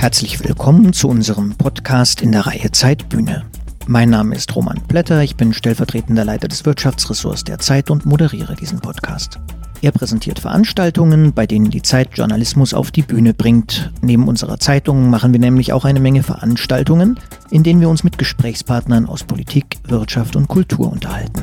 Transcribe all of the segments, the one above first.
Herzlich willkommen zu unserem Podcast in der Reihe Zeitbühne. Mein Name ist Roman Blätter, ich bin stellvertretender Leiter des Wirtschaftsressorts der Zeit und moderiere diesen Podcast. Er präsentiert Veranstaltungen, bei denen die Zeit Journalismus auf die Bühne bringt. Neben unserer Zeitung machen wir nämlich auch eine Menge Veranstaltungen, in denen wir uns mit Gesprächspartnern aus Politik, Wirtschaft und Kultur unterhalten.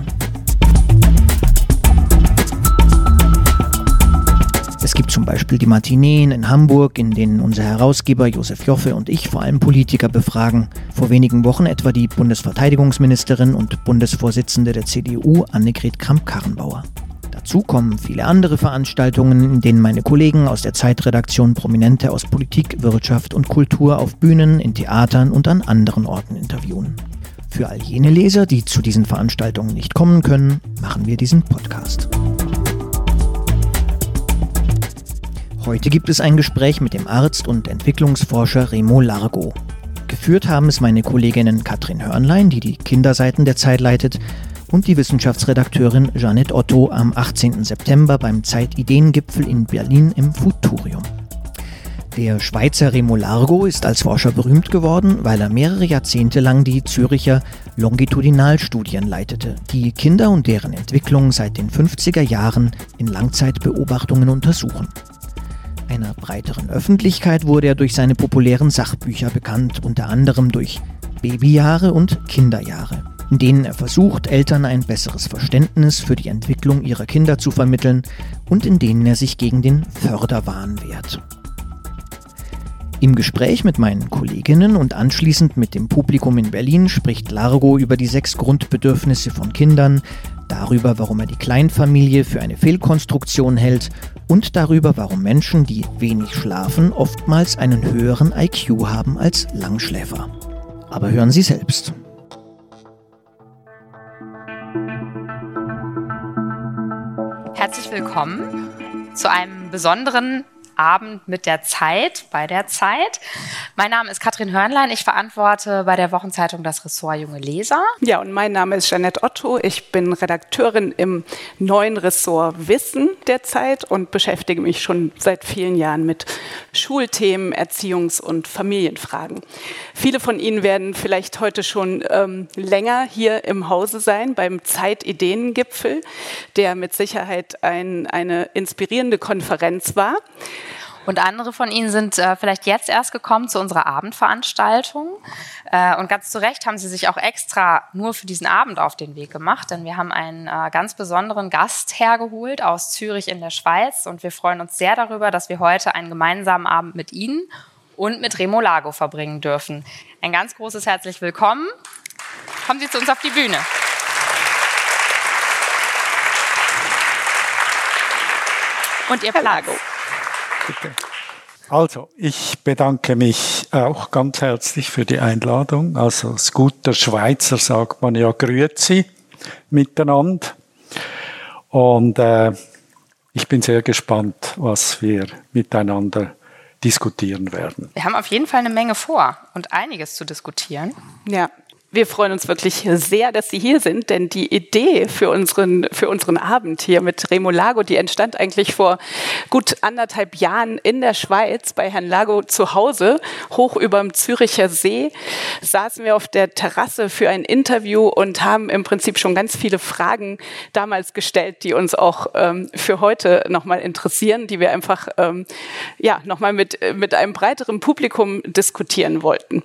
Es gibt zum Beispiel die Matineen in Hamburg, in denen unser Herausgeber Josef Joffe und ich vor allem Politiker befragen. Vor wenigen Wochen etwa die Bundesverteidigungsministerin und Bundesvorsitzende der CDU Annegret Kramp-Karrenbauer. Dazu kommen viele andere Veranstaltungen, in denen meine Kollegen aus der Zeitredaktion Prominente aus Politik, Wirtschaft und Kultur auf Bühnen, in Theatern und an anderen Orten interviewen. Für all jene Leser, die zu diesen Veranstaltungen nicht kommen können, machen wir diesen Podcast. Heute gibt es ein Gespräch mit dem Arzt und Entwicklungsforscher Remo Largo. Geführt haben es meine Kolleginnen Katrin Hörnlein, die die Kinderseiten der Zeit leitet, und die Wissenschaftsredakteurin Jeanette Otto am 18. September beim Zeitideengipfel in Berlin im Futurium. Der Schweizer Remo Largo ist als Forscher berühmt geworden, weil er mehrere Jahrzehnte lang die Züricher Longitudinalstudien leitete, die Kinder und deren Entwicklung seit den 50er Jahren in Langzeitbeobachtungen untersuchen. Einer breiteren Öffentlichkeit wurde er durch seine populären Sachbücher bekannt, unter anderem durch Babyjahre und Kinderjahre in denen er versucht, Eltern ein besseres Verständnis für die Entwicklung ihrer Kinder zu vermitteln und in denen er sich gegen den Förderwahn wehrt. Im Gespräch mit meinen Kolleginnen und anschließend mit dem Publikum in Berlin spricht Largo über die sechs Grundbedürfnisse von Kindern, darüber, warum er die Kleinfamilie für eine Fehlkonstruktion hält und darüber, warum Menschen, die wenig schlafen, oftmals einen höheren IQ haben als Langschläfer. Aber hören Sie selbst. Herzlich willkommen zu einem besonderen Abend mit der Zeit, bei der Zeit. Mein Name ist Katrin Hörnlein. Ich verantworte bei der Wochenzeitung das Ressort Junge Leser. Ja, und mein Name ist Janette Otto. Ich bin Redakteurin im neuen Ressort Wissen der Zeit und beschäftige mich schon seit vielen Jahren mit Schulthemen, Erziehungs- und Familienfragen. Viele von Ihnen werden vielleicht heute schon ähm, länger hier im Hause sein beim Zeitideengipfel, der mit Sicherheit ein, eine inspirierende Konferenz war. Und andere von Ihnen sind äh, vielleicht jetzt erst gekommen zu unserer Abendveranstaltung. Äh, und ganz zu Recht haben Sie sich auch extra nur für diesen Abend auf den Weg gemacht, denn wir haben einen äh, ganz besonderen Gast hergeholt aus Zürich in der Schweiz. Und wir freuen uns sehr darüber, dass wir heute einen gemeinsamen Abend mit Ihnen und mit Remo Lago verbringen dürfen. Ein ganz großes herzlich willkommen. Kommen Sie zu uns auf die Bühne. Und Ihr Platz. Bitte. Also, ich bedanke mich auch ganz herzlich für die Einladung. Also, als guter Schweizer sagt man ja Grüezi miteinander. Und äh, ich bin sehr gespannt, was wir miteinander diskutieren werden. Wir haben auf jeden Fall eine Menge vor und einiges zu diskutieren. Ja, wir freuen uns wirklich sehr, dass Sie hier sind, denn die Idee für unseren, für unseren Abend hier mit Remo Lago, die entstand eigentlich vor gut anderthalb Jahren in der Schweiz bei Herrn Lago zu Hause, hoch über dem Züricher See. Saßen wir auf der Terrasse für ein Interview und haben im Prinzip schon ganz viele Fragen damals gestellt, die uns auch ähm, für heute nochmal interessieren, die wir einfach ähm, ja, nochmal mit, mit einem breiteren Publikum diskutieren wollten.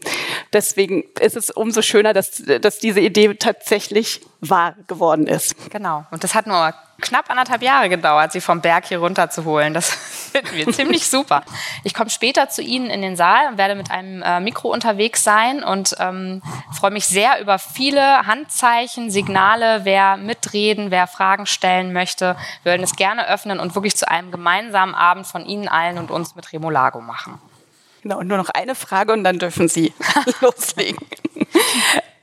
Deswegen ist es umso schöner, dass, dass diese Idee tatsächlich wahr geworden ist. Genau. Und das hat nur knapp anderthalb Jahre gedauert, sie vom Berg hier runter zu holen. Das finden wir ziemlich super. Ich komme später zu Ihnen in den Saal und werde mit einem äh, Mikro unterwegs sein und ähm, freue mich sehr über viele Handzeichen, Signale, wer mitreden, wer Fragen stellen möchte. Wir würden es gerne öffnen und wirklich zu einem gemeinsamen Abend von Ihnen allen und uns mit Remolago machen. Genau, nur noch eine Frage und dann dürfen Sie loslegen.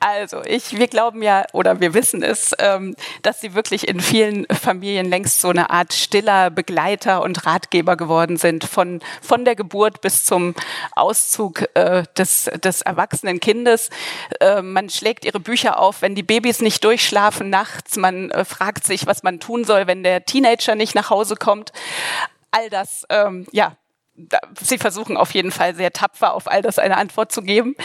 Also, ich, wir glauben ja oder wir wissen es, ähm, dass Sie wirklich in vielen Familien längst so eine Art stiller Begleiter und Ratgeber geworden sind, von, von der Geburt bis zum Auszug äh, des, des erwachsenen Kindes. Äh, man schlägt Ihre Bücher auf, wenn die Babys nicht durchschlafen nachts. Man äh, fragt sich, was man tun soll, wenn der Teenager nicht nach Hause kommt. All das, ähm, ja, Sie versuchen auf jeden Fall sehr tapfer auf all das eine Antwort zu geben.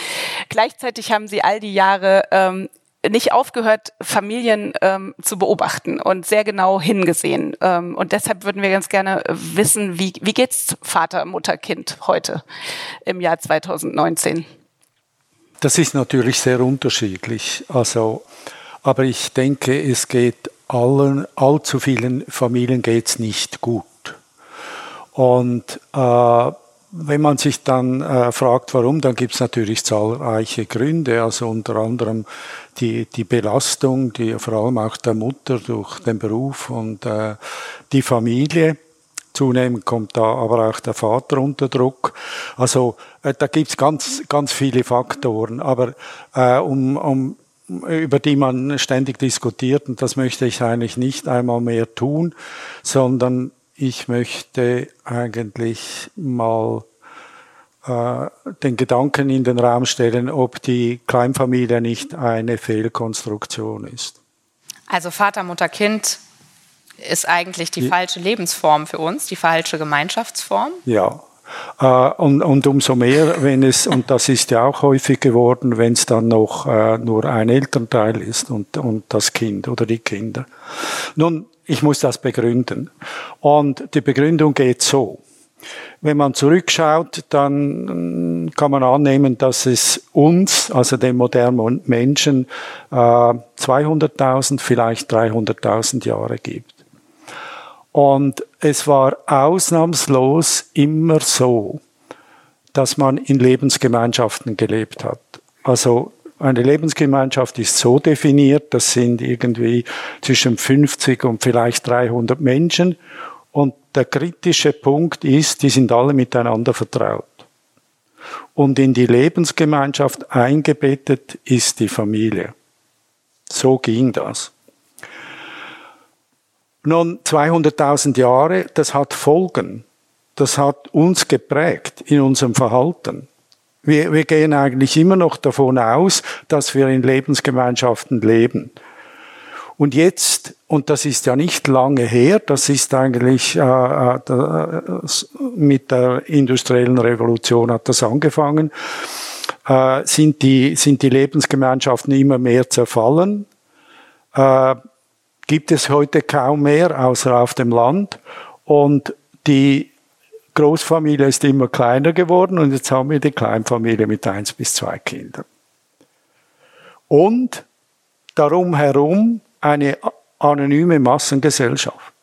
Gleichzeitig haben Sie all die Jahre ähm, nicht aufgehört, Familien ähm, zu beobachten und sehr genau hingesehen. Ähm, und deshalb würden wir ganz gerne wissen, wie, wie geht's Vater, Mutter, Kind heute im Jahr 2019? Das ist natürlich sehr unterschiedlich. Also, aber ich denke, es geht allen, allzu vielen Familien geht's nicht gut. Und äh, wenn man sich dann äh, fragt, warum, dann gibt es natürlich zahlreiche Gründe, also unter anderem die, die Belastung, die vor allem auch der Mutter durch den Beruf und äh, die Familie. Zunehmend kommt da aber auch der Vater unter Druck. Also äh, da gibt's ganz, ganz viele Faktoren. Aber äh, um, um über die man ständig diskutiert, und das möchte ich eigentlich nicht einmal mehr tun, sondern ich möchte eigentlich mal äh, den Gedanken in den Raum stellen, ob die Kleinfamilie nicht eine Fehlkonstruktion ist. Also Vater, Mutter, Kind ist eigentlich die, die falsche Lebensform für uns, die falsche Gemeinschaftsform. Ja, äh, und, und umso mehr, wenn es, und das ist ja auch häufig geworden, wenn es dann noch äh, nur ein Elternteil ist und, und das Kind oder die Kinder. Nun, ich muss das begründen. Und die Begründung geht so. Wenn man zurückschaut, dann kann man annehmen, dass es uns, also den modernen Menschen, 200.000, äh, vielleicht 300.000 Jahre gibt. Und es war ausnahmslos immer so, dass man in Lebensgemeinschaften gelebt hat. Also eine Lebensgemeinschaft ist so definiert, das sind irgendwie zwischen 50 und vielleicht 300 Menschen. Und der kritische Punkt ist, die sind alle miteinander vertraut. Und in die Lebensgemeinschaft eingebettet ist die Familie. So ging das. Nun, 200.000 Jahre, das hat Folgen. Das hat uns geprägt in unserem Verhalten. Wir, wir gehen eigentlich immer noch davon aus, dass wir in Lebensgemeinschaften leben. Und jetzt, und das ist ja nicht lange her, das ist eigentlich äh, äh, mit der industriellen Revolution hat das angefangen, äh, sind, die, sind die Lebensgemeinschaften immer mehr zerfallen. Äh, gibt es heute kaum mehr, außer auf dem Land. Und die Großfamilie ist immer kleiner geworden und jetzt haben wir die Kleinfamilie mit eins bis zwei Kindern. Und darum herum eine anonyme Massengesellschaft.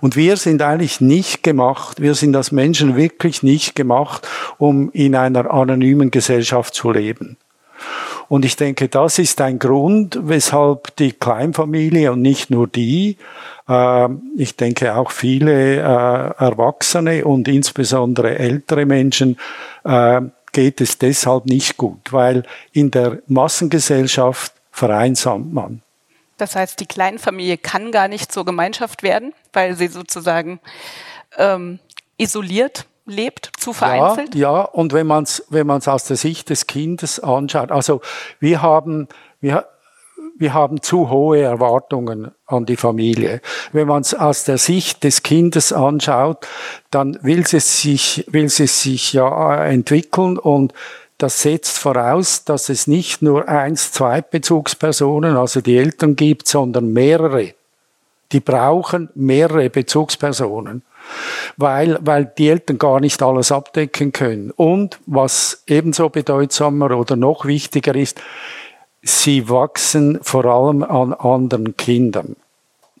Und wir sind eigentlich nicht gemacht, wir sind als Menschen wirklich nicht gemacht, um in einer anonymen Gesellschaft zu leben. Und ich denke, das ist ein Grund, weshalb die Kleinfamilie und nicht nur die, äh, ich denke auch viele äh, Erwachsene und insbesondere ältere Menschen, äh, geht es deshalb nicht gut, weil in der Massengesellschaft vereinsamt man. Das heißt, die Kleinfamilie kann gar nicht zur Gemeinschaft werden, weil sie sozusagen ähm, isoliert lebt, zu vereinzelt? Ja, ja. und wenn man es wenn man's aus der Sicht des Kindes anschaut, also wir haben, wir, wir haben zu hohe Erwartungen an die Familie. Wenn man es aus der Sicht des Kindes anschaut, dann will sie sich, will sie sich ja entwickeln und das setzt voraus, dass es nicht nur eins, zwei Bezugspersonen, also die Eltern gibt, sondern mehrere. Die brauchen mehrere Bezugspersonen weil, weil die Eltern gar nicht alles abdecken können. Und was ebenso bedeutsamer oder noch wichtiger ist, sie wachsen vor allem an anderen Kindern.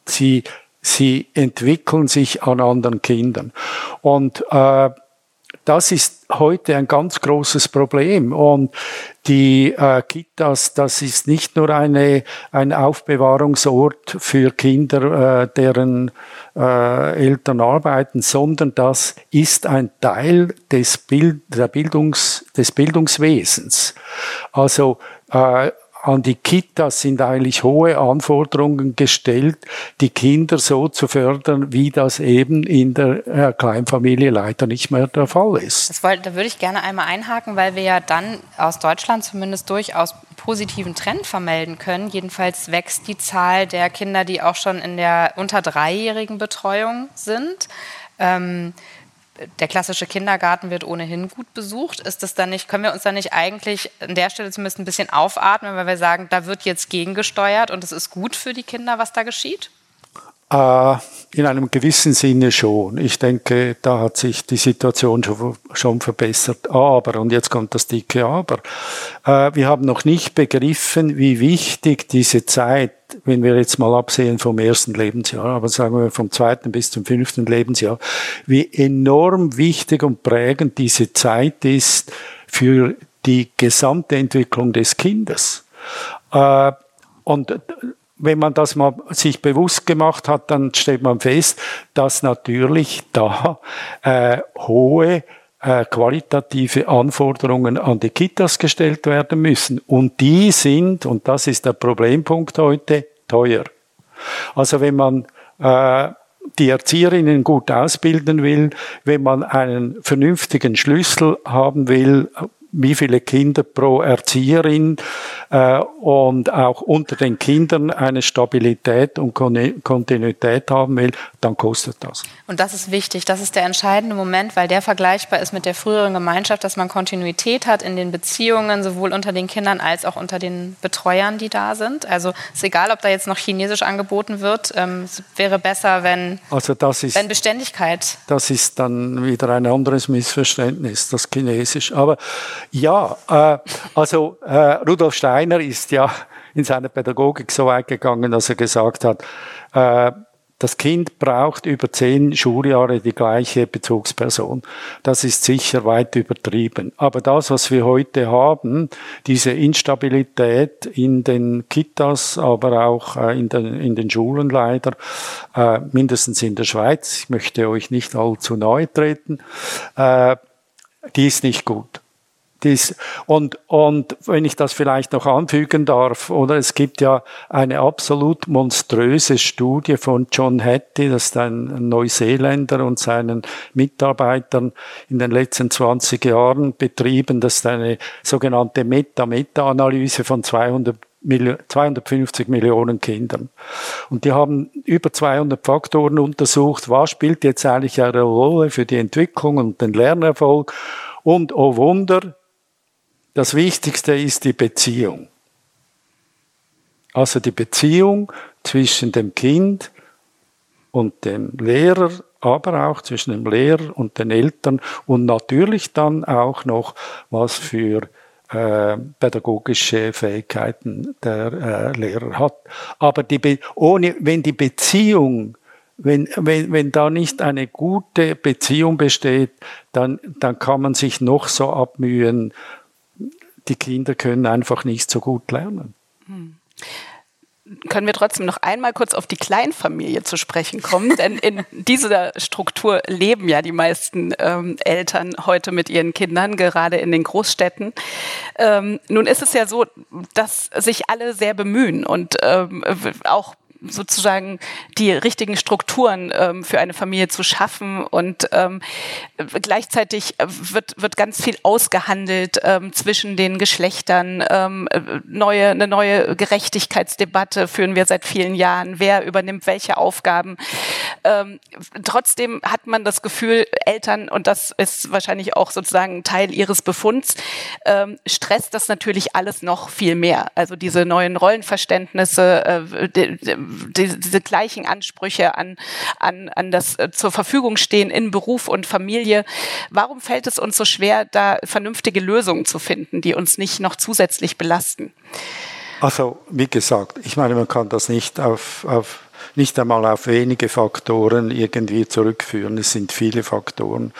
Sie, sie entwickeln sich an anderen Kindern. Und äh, das ist heute ein ganz großes Problem. Und die äh, Kitas, das ist nicht nur eine, ein Aufbewahrungsort für Kinder, äh, deren äh, Eltern arbeiten, sondern das ist ein Teil des, Bild, der Bildungs, des Bildungswesens. Also äh, an die Kitas sind eigentlich hohe Anforderungen gestellt, die Kinder so zu fördern, wie das eben in der äh, Kleinfamilie leider nicht mehr der Fall ist. Wollte, da würde ich gerne einmal einhaken, weil wir ja dann aus Deutschland zumindest durchaus positiven Trend vermelden können. Jedenfalls wächst die Zahl der Kinder, die auch schon in der unter dreijährigen Betreuung sind. Ähm, der klassische Kindergarten wird ohnehin gut besucht. Ist das dann nicht, können wir uns dann nicht eigentlich an der Stelle zumindest ein bisschen aufatmen, weil wir sagen, da wird jetzt gegengesteuert und es ist gut für die Kinder, was da geschieht? Äh, in einem gewissen Sinne schon. Ich denke, da hat sich die Situation schon, verbessert. Aber, und jetzt kommt das dicke Aber, äh, wir haben noch nicht begriffen, wie wichtig diese Zeit, wenn wir jetzt mal absehen vom ersten Lebensjahr, aber sagen wir vom zweiten bis zum fünften Lebensjahr, wie enorm wichtig und prägend diese Zeit ist für die gesamte Entwicklung des Kindes. Äh, und wenn man das mal sich bewusst gemacht hat, dann stellt man fest, dass natürlich da äh, hohe äh, qualitative Anforderungen an die Kitas gestellt werden müssen. Und die sind, und das ist der Problempunkt heute, teuer. Also wenn man äh, die Erzieherinnen gut ausbilden will, wenn man einen vernünftigen Schlüssel haben will, wie viele Kinder pro Erzieherin äh, und auch unter den Kindern eine Stabilität und Kontinuität haben will, dann kostet das. Und das ist wichtig, das ist der entscheidende Moment, weil der vergleichbar ist mit der früheren Gemeinschaft, dass man Kontinuität hat in den Beziehungen, sowohl unter den Kindern als auch unter den Betreuern, die da sind. Also es ist egal, ob da jetzt noch Chinesisch angeboten wird, ähm, es wäre besser, wenn, also das ist, wenn Beständigkeit. Das ist dann wieder ein anderes Missverständnis, das Chinesisch. Aber ja, äh, also äh, Rudolf Steiner ist ja in seiner Pädagogik so weit gegangen, dass er gesagt hat, äh, das Kind braucht über zehn Schuljahre die gleiche Bezugsperson. Das ist sicher weit übertrieben. Aber das, was wir heute haben, diese Instabilität in den Kitas, aber auch äh, in den, in den Schulen leider, äh, mindestens in der Schweiz, ich möchte euch nicht allzu nahe treten, die ist nicht gut. Dies, und, und wenn ich das vielleicht noch anfügen darf, oder es gibt ja eine absolut monströse Studie von John Hattie, das ist ein Neuseeländer und seinen Mitarbeitern in den letzten 20 Jahren betrieben, das ist eine sogenannte Meta-Meta-Analyse von 200 250 Millionen Kindern. Und die haben über 200 Faktoren untersucht, was spielt jetzt eigentlich eine Rolle für die Entwicklung und den Lernerfolg. Und oh Wunder, das Wichtigste ist die Beziehung. Also die Beziehung zwischen dem Kind und dem Lehrer, aber auch zwischen dem Lehrer und den Eltern und natürlich dann auch noch, was für äh, pädagogische Fähigkeiten der äh, Lehrer hat. Aber die ohne, wenn die Beziehung wenn, wenn, wenn da nicht eine gute Beziehung besteht, dann, dann kann man sich noch so abmühen, die Kinder können einfach nicht so gut lernen. Hm. Können wir trotzdem noch einmal kurz auf die Kleinfamilie zu sprechen kommen? Denn in dieser Struktur leben ja die meisten ähm, Eltern heute mit ihren Kindern, gerade in den Großstädten. Ähm, nun ist es ja so, dass sich alle sehr bemühen und ähm, auch sozusagen die richtigen Strukturen ähm, für eine Familie zu schaffen. Und ähm, gleichzeitig wird, wird ganz viel ausgehandelt ähm, zwischen den Geschlechtern. Ähm, neue, eine neue Gerechtigkeitsdebatte führen wir seit vielen Jahren. Wer übernimmt welche Aufgaben? Ähm, trotzdem hat man das Gefühl, Eltern, und das ist wahrscheinlich auch sozusagen Teil ihres Befunds, ähm, stresst das natürlich alles noch viel mehr. Also diese neuen Rollenverständnisse, äh, die, diese gleichen Ansprüche an, an, an das äh, zur Verfügung stehen in Beruf und Familie. Warum fällt es uns so schwer, da vernünftige Lösungen zu finden, die uns nicht noch zusätzlich belasten? Also, wie gesagt, ich meine, man kann das nicht auf, auf nicht einmal auf wenige Faktoren irgendwie zurückführen. Es sind viele Faktoren.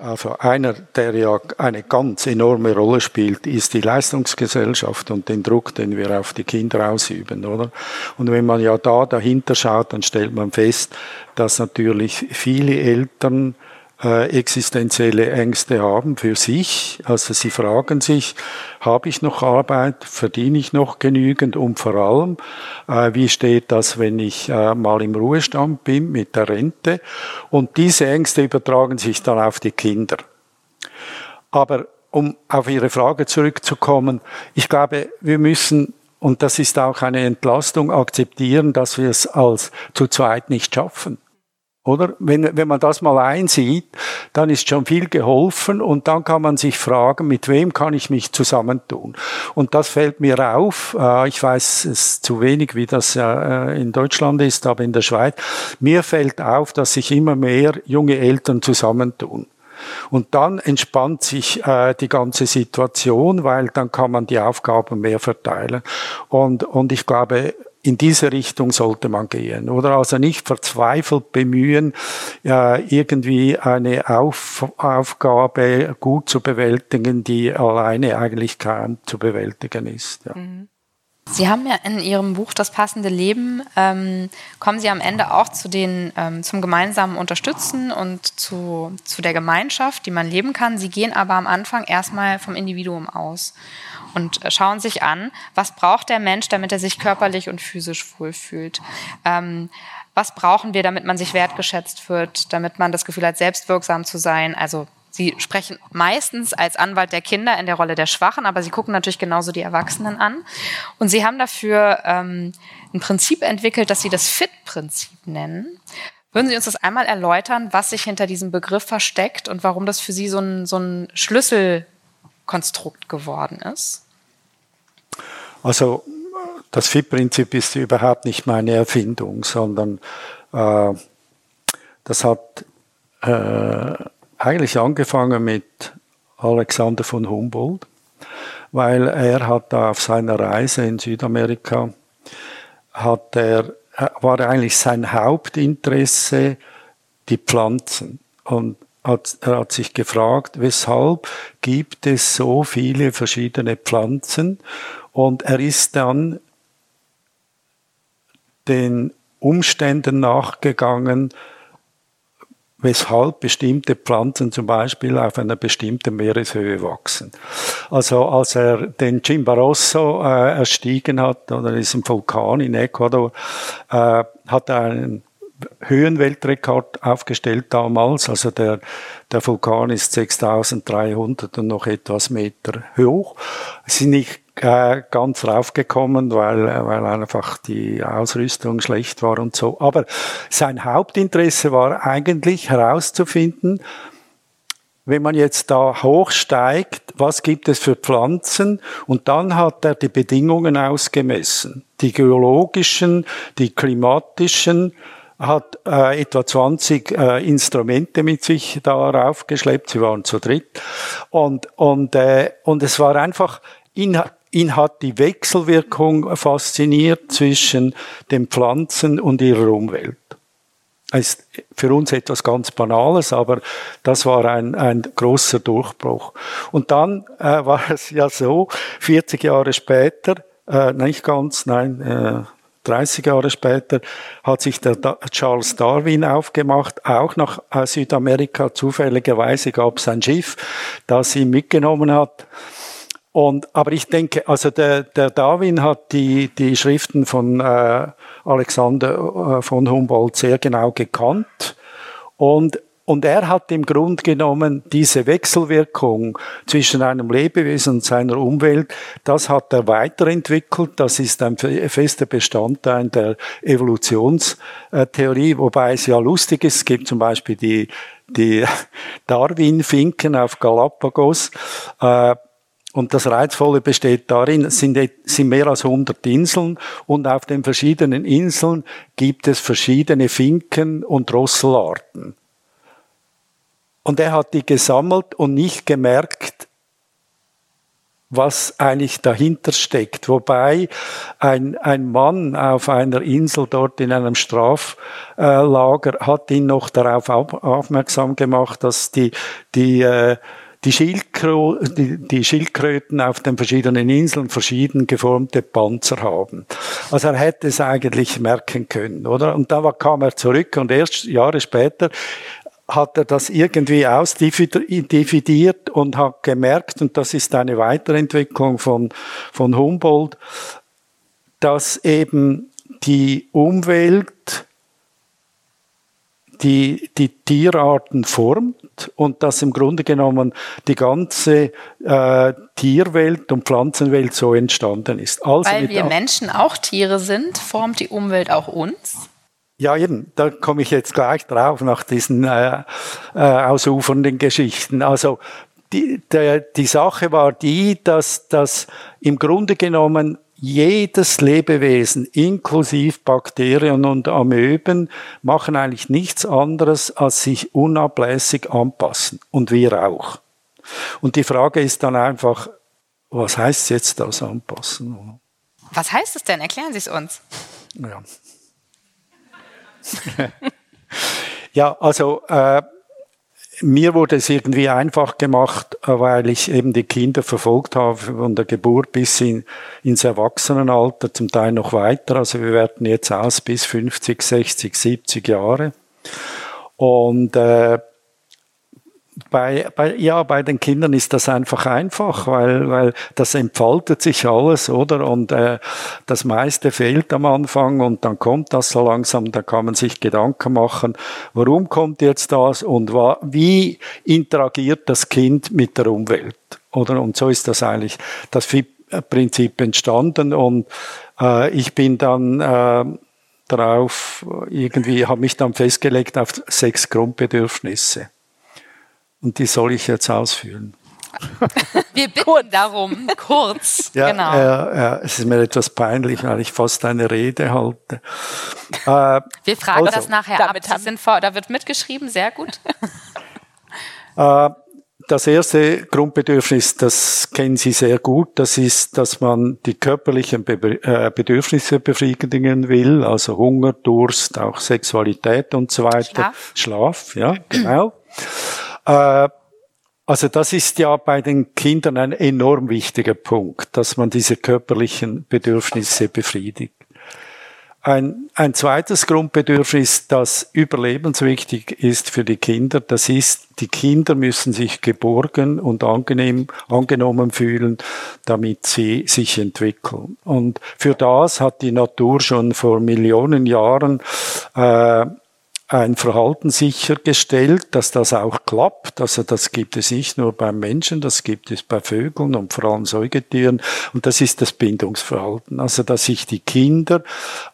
Also einer, der ja eine ganz enorme Rolle spielt, ist die Leistungsgesellschaft und den Druck, den wir auf die Kinder ausüben, oder? Und wenn man ja da dahinter schaut, dann stellt man fest, dass natürlich viele Eltern äh, existenzielle Ängste haben für sich. Also sie fragen sich, habe ich noch Arbeit, verdiene ich noch genügend und vor allem, äh, wie steht das, wenn ich äh, mal im Ruhestand bin mit der Rente? Und diese Ängste übertragen sich dann auf die Kinder. Aber um auf Ihre Frage zurückzukommen, ich glaube, wir müssen und das ist auch eine Entlastung, akzeptieren, dass wir es als zu zweit nicht schaffen. Oder? Wenn, wenn man das mal einsieht, dann ist schon viel geholfen und dann kann man sich fragen, mit wem kann ich mich zusammentun? Und das fällt mir auf. Äh, ich weiß es zu wenig, wie das äh, in Deutschland ist, aber in der Schweiz. Mir fällt auf, dass sich immer mehr junge Eltern zusammentun. Und dann entspannt sich äh, die ganze Situation, weil dann kann man die Aufgaben mehr verteilen. Und, und ich glaube, in diese Richtung sollte man gehen, oder? Also nicht verzweifelt bemühen, äh, irgendwie eine Auf Aufgabe gut zu bewältigen, die alleine eigentlich kaum zu bewältigen ist. Ja. Mhm. Sie haben ja in Ihrem Buch Das passende Leben, ähm, kommen Sie am Ende auch zu den, ähm, zum gemeinsamen Unterstützen und zu, zu der Gemeinschaft, die man leben kann. Sie gehen aber am Anfang erstmal vom Individuum aus und schauen sich an, was braucht der Mensch, damit er sich körperlich und physisch wohlfühlt. Ähm, was brauchen wir, damit man sich wertgeschätzt wird, damit man das Gefühl hat, selbstwirksam zu sein? Also Sie sprechen meistens als Anwalt der Kinder in der Rolle der Schwachen, aber Sie gucken natürlich genauso die Erwachsenen an. Und Sie haben dafür ähm, ein Prinzip entwickelt, das Sie das FIT-Prinzip nennen. Würden Sie uns das einmal erläutern, was sich hinter diesem Begriff versteckt und warum das für Sie so ein, so ein Schlüssel Konstrukt geworden ist? Also das FIT-Prinzip ist überhaupt nicht meine Erfindung, sondern äh, das hat äh, eigentlich angefangen mit Alexander von Humboldt, weil er hat auf seiner Reise in Südamerika hat er war eigentlich sein Hauptinteresse die Pflanzen und hat, er hat sich gefragt, weshalb gibt es so viele verschiedene Pflanzen und er ist dann den Umständen nachgegangen, weshalb bestimmte Pflanzen zum Beispiel auf einer bestimmten Meereshöhe wachsen. Also als er den Chimborazo äh, erstiegen hat, oder diesem Vulkan in Ecuador, äh, hat er einen Höhenweltrekord aufgestellt damals. Also der, der Vulkan ist 6300 und noch etwas Meter hoch. Sie sind nicht äh, ganz raufgekommen, weil, weil einfach die Ausrüstung schlecht war und so. Aber sein Hauptinteresse war eigentlich herauszufinden, wenn man jetzt da hochsteigt, was gibt es für Pflanzen? Und dann hat er die Bedingungen ausgemessen. Die geologischen, die klimatischen, hat äh, etwa 20 äh, Instrumente mit sich darauf geschleppt. Sie waren zu dritt. Und, und, äh, und es war einfach, ihn, ihn hat die Wechselwirkung fasziniert zwischen den Pflanzen und ihrer Umwelt. Das ist für uns etwas ganz Banales, aber das war ein, ein großer Durchbruch. Und dann äh, war es ja so, 40 Jahre später, äh, nicht ganz, nein, äh, 30 Jahre später hat sich der Charles Darwin aufgemacht, auch nach äh, Südamerika. Zufälligerweise gab es ein Schiff, das ihn mitgenommen hat. Und, aber ich denke, also der, der Darwin hat die, die Schriften von äh, Alexander äh, von Humboldt sehr genau gekannt. Und und er hat im Grunde genommen diese Wechselwirkung zwischen einem Lebewesen und seiner Umwelt, das hat er weiterentwickelt. Das ist ein fester Bestandteil der Evolutionstheorie, wobei es ja lustig ist. Es gibt zum Beispiel die, die Darwin-Finken auf Galapagos. Äh, und das Reizvolle besteht darin, es sind, sind mehr als 100 Inseln und auf den verschiedenen Inseln gibt es verschiedene Finken und Drosselarten. Und er hat die gesammelt und nicht gemerkt, was eigentlich dahinter steckt. Wobei ein, ein Mann auf einer Insel dort in einem Straflager hat ihn noch darauf aufmerksam gemacht, dass die, die, äh, die, Schildkrö die, Schildkröten auf den verschiedenen Inseln verschieden geformte Panzer haben. Also er hätte es eigentlich merken können, oder? Und da kam er zurück und erst Jahre später hat er das irgendwie ausdividiert und hat gemerkt, und das ist eine Weiterentwicklung von, von Humboldt, dass eben die Umwelt die, die Tierarten formt und dass im Grunde genommen die ganze äh, Tierwelt und Pflanzenwelt so entstanden ist. Also Weil wir Menschen auch Tiere sind, formt die Umwelt auch uns? Ja, eben, da komme ich jetzt gleich drauf nach diesen äh, äh, ausufernden Geschichten. Also die, der, die Sache war die, dass, dass im Grunde genommen jedes Lebewesen, inklusive Bakterien und Amöben, machen eigentlich nichts anderes, als sich unablässig anpassen. Und wir auch. Und die Frage ist dann einfach, was heißt jetzt das Anpassen? Was heißt es denn? Erklären Sie es uns. Ja. ja, also äh, mir wurde es irgendwie einfach gemacht, weil ich eben die Kinder verfolgt habe von der Geburt bis in, ins Erwachsenenalter, zum Teil noch weiter. Also wir werden jetzt aus bis 50, 60, 70 Jahre. Und äh, bei, bei, ja, bei den Kindern ist das einfach einfach, weil, weil das entfaltet sich alles, oder? Und äh, das meiste fehlt am Anfang und dann kommt das so langsam, da kann man sich Gedanken machen, warum kommt jetzt das und wie interagiert das Kind mit der Umwelt, oder? Und so ist das eigentlich das Prinzip entstanden und äh, ich bin dann äh, darauf irgendwie, habe mich dann festgelegt auf sechs Grundbedürfnisse. Und die soll ich jetzt ausführen. Wir bitten darum, kurz. Ja, genau. äh, äh, es ist mir etwas peinlich, weil ich fast eine Rede halte. Äh, Wir fragen also, das nachher ab. Sie sind vor, da wird mitgeschrieben, sehr gut. Äh, das erste Grundbedürfnis, das kennen Sie sehr gut, das ist, dass man die körperlichen äh, Bedürfnisse befriedigen will, also Hunger, Durst, auch Sexualität und so weiter. Schlaf, Schlaf ja, genau. Äh, also das ist ja bei den Kindern ein enorm wichtiger Punkt, dass man diese körperlichen Bedürfnisse befriedigt. Ein, ein zweites Grundbedürfnis, das überlebenswichtig ist für die Kinder, das ist, die Kinder müssen sich geborgen und angenehm, angenommen fühlen, damit sie sich entwickeln. Und für das hat die Natur schon vor Millionen Jahren äh, ein Verhalten sichergestellt, dass das auch klappt. Also das gibt es nicht nur beim Menschen, das gibt es bei Vögeln und vor allem Säugetieren. Und das ist das Bindungsverhalten. Also dass sich die Kinder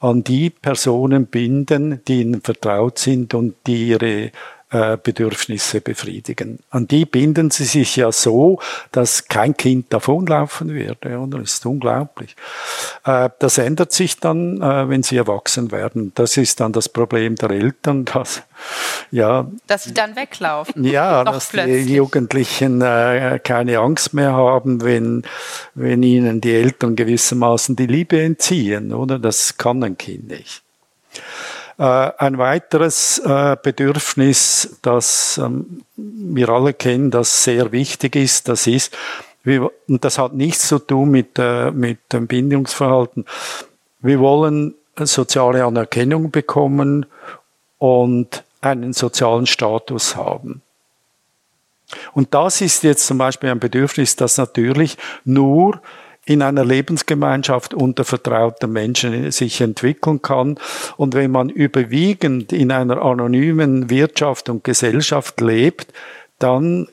an die Personen binden, die ihnen vertraut sind und die ihre äh, Bedürfnisse befriedigen. An die binden sie sich ja so, dass kein Kind davonlaufen. Oder? Das ist unglaublich. Äh, das ändert sich dann, äh, wenn sie erwachsen werden. Das ist dann das Problem der Eltern, dass ja, dass sie dann weglaufen. Ja, dass plötzlich. die Jugendlichen keine Angst mehr haben, wenn, wenn ihnen die Eltern gewissermaßen die Liebe entziehen, oder? Das kann ein Kind nicht. Äh, ein weiteres äh, Bedürfnis, das ähm, wir alle kennen, das sehr wichtig ist, das ist, und das hat nichts zu tun mit, äh, mit dem Bindungsverhalten. Wir wollen soziale Anerkennung bekommen und einen sozialen Status haben. Und das ist jetzt zum Beispiel ein Bedürfnis, das natürlich nur in einer Lebensgemeinschaft unter vertrauten Menschen sich entwickeln kann. Und wenn man überwiegend in einer anonymen Wirtschaft und Gesellschaft lebt, dann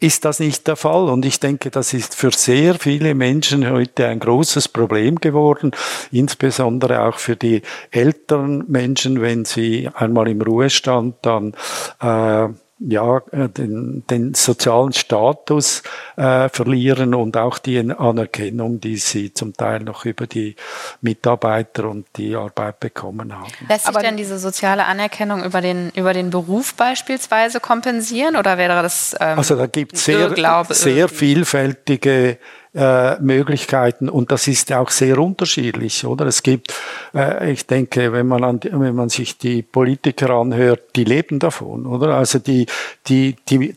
ist das nicht der Fall. Und ich denke, das ist für sehr viele Menschen heute ein großes Problem geworden, insbesondere auch für die älteren Menschen, wenn sie einmal im Ruhestand dann äh, ja, äh, den, den sozialen Status äh, verlieren und auch die Anerkennung, die sie zum Teil noch über die Mitarbeiter und die Arbeit bekommen haben. Lässt sich denn diese soziale Anerkennung über den, über den Beruf beispielsweise kompensieren oder wäre das ähm, Also da gibt es sehr, sehr vielfältige äh, Möglichkeiten und das ist auch sehr unterschiedlich, oder? Es gibt, äh, ich denke, wenn man an, wenn man sich die Politiker anhört, die leben davon, oder? Also die, die, die,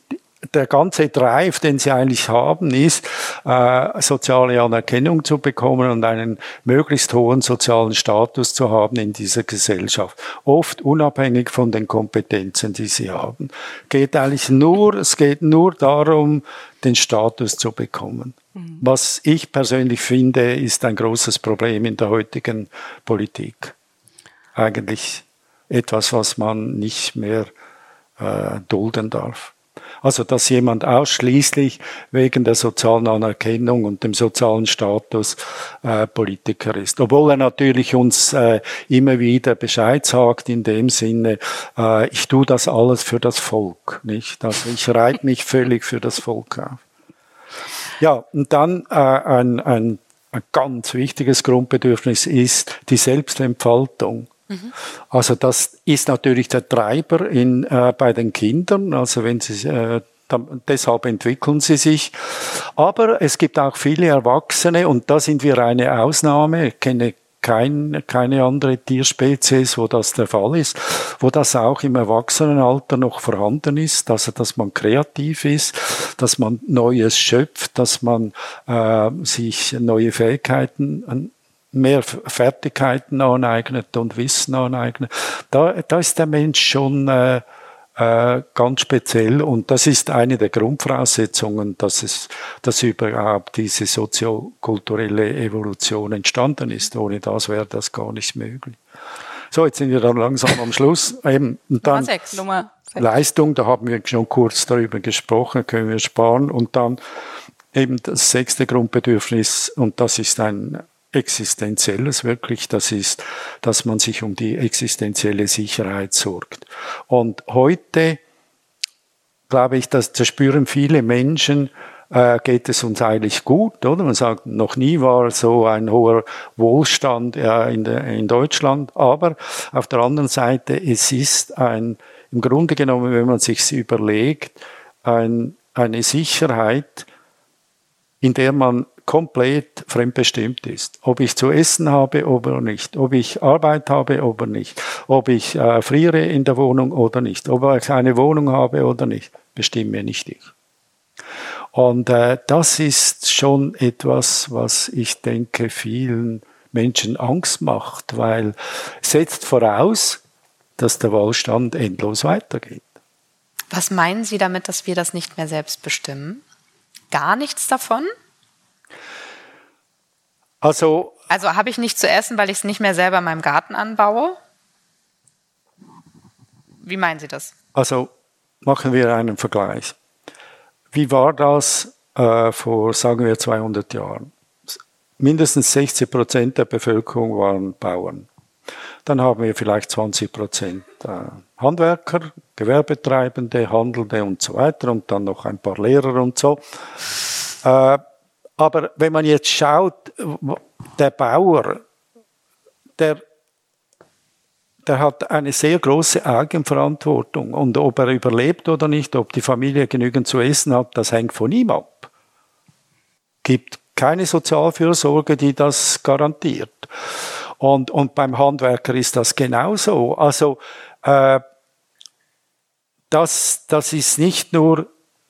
der ganze Drive, den sie eigentlich haben, ist, äh, soziale Anerkennung zu bekommen und einen möglichst hohen sozialen Status zu haben in dieser Gesellschaft. Oft unabhängig von den Kompetenzen, die sie haben. Geht eigentlich nur, es geht nur darum, den Status zu bekommen. Mhm. Was ich persönlich finde, ist ein großes Problem in der heutigen Politik. Eigentlich etwas, was man nicht mehr äh, dulden darf. Also, dass jemand ausschließlich wegen der sozialen Anerkennung und dem sozialen Status äh, Politiker ist. Obwohl er natürlich uns äh, immer wieder Bescheid sagt in dem Sinne, äh, ich tue das alles für das Volk, nicht? Also ich reite mich völlig für das Volk auf. Ja, und dann äh, ein, ein, ein ganz wichtiges Grundbedürfnis ist die Selbstentfaltung. Mhm. Also das ist natürlich der Treiber in, äh, bei den Kindern. Also wenn sie äh, deshalb entwickeln sie sich. Aber es gibt auch viele Erwachsene und da sind wir eine Ausnahme. Ich kenne kein, keine andere Tierspezies, wo das der Fall ist, wo das auch im Erwachsenenalter noch vorhanden ist, also dass man kreativ ist, dass man Neues schöpft, dass man äh, sich neue Fähigkeiten mehr Fertigkeiten aneignet und Wissen aneignet. Da, da ist der Mensch schon äh, äh, ganz speziell und das ist eine der Grundvoraussetzungen, dass es, dass überhaupt diese soziokulturelle Evolution entstanden ist. Ohne das wäre das gar nicht möglich. So, jetzt sind wir dann langsam am Schluss. Eben, und dann Nummer sechs, Nummer sechs. Leistung, da haben wir schon kurz darüber gesprochen, können wir sparen. Und dann eben das sechste Grundbedürfnis, und das ist ein Existenzielles wirklich, das ist, dass man sich um die existenzielle Sicherheit sorgt. Und heute, glaube ich, das, das spüren viele Menschen, äh, geht es uns eigentlich gut, oder? Man sagt, noch nie war so ein hoher Wohlstand ja, in, der, in Deutschland, aber auf der anderen Seite, es ist ein, im Grunde genommen, wenn man sich überlegt, ein, eine Sicherheit, in der man komplett fremdbestimmt ist. Ob ich zu essen habe oder nicht, ob ich Arbeit habe oder nicht, ob ich äh, friere in der Wohnung oder nicht, ob ich eine Wohnung habe oder nicht, bestimme nicht ich. Und äh, das ist schon etwas, was ich denke vielen Menschen Angst macht, weil setzt voraus, dass der Wohlstand endlos weitergeht. Was meinen Sie damit, dass wir das nicht mehr selbst bestimmen? Gar nichts davon? Also, also habe ich nicht zu essen, weil ich es nicht mehr selber in meinem Garten anbaue? Wie meinen Sie das? Also machen wir einen Vergleich. Wie war das äh, vor, sagen wir, 200 Jahren? Mindestens 60 Prozent der Bevölkerung waren Bauern. Dann haben wir vielleicht 20 Prozent äh, Handwerker, Gewerbetreibende, Handelnde und so weiter und dann noch ein paar Lehrer und so. Äh, aber wenn man jetzt schaut, der Bauer, der, der hat eine sehr große Eigenverantwortung. Und ob er überlebt oder nicht, ob die Familie genügend zu essen hat, das hängt von ihm ab. Gibt keine Sozialfürsorge, die das garantiert. Und, und beim Handwerker ist das genauso. Also äh, das, das ist nicht nur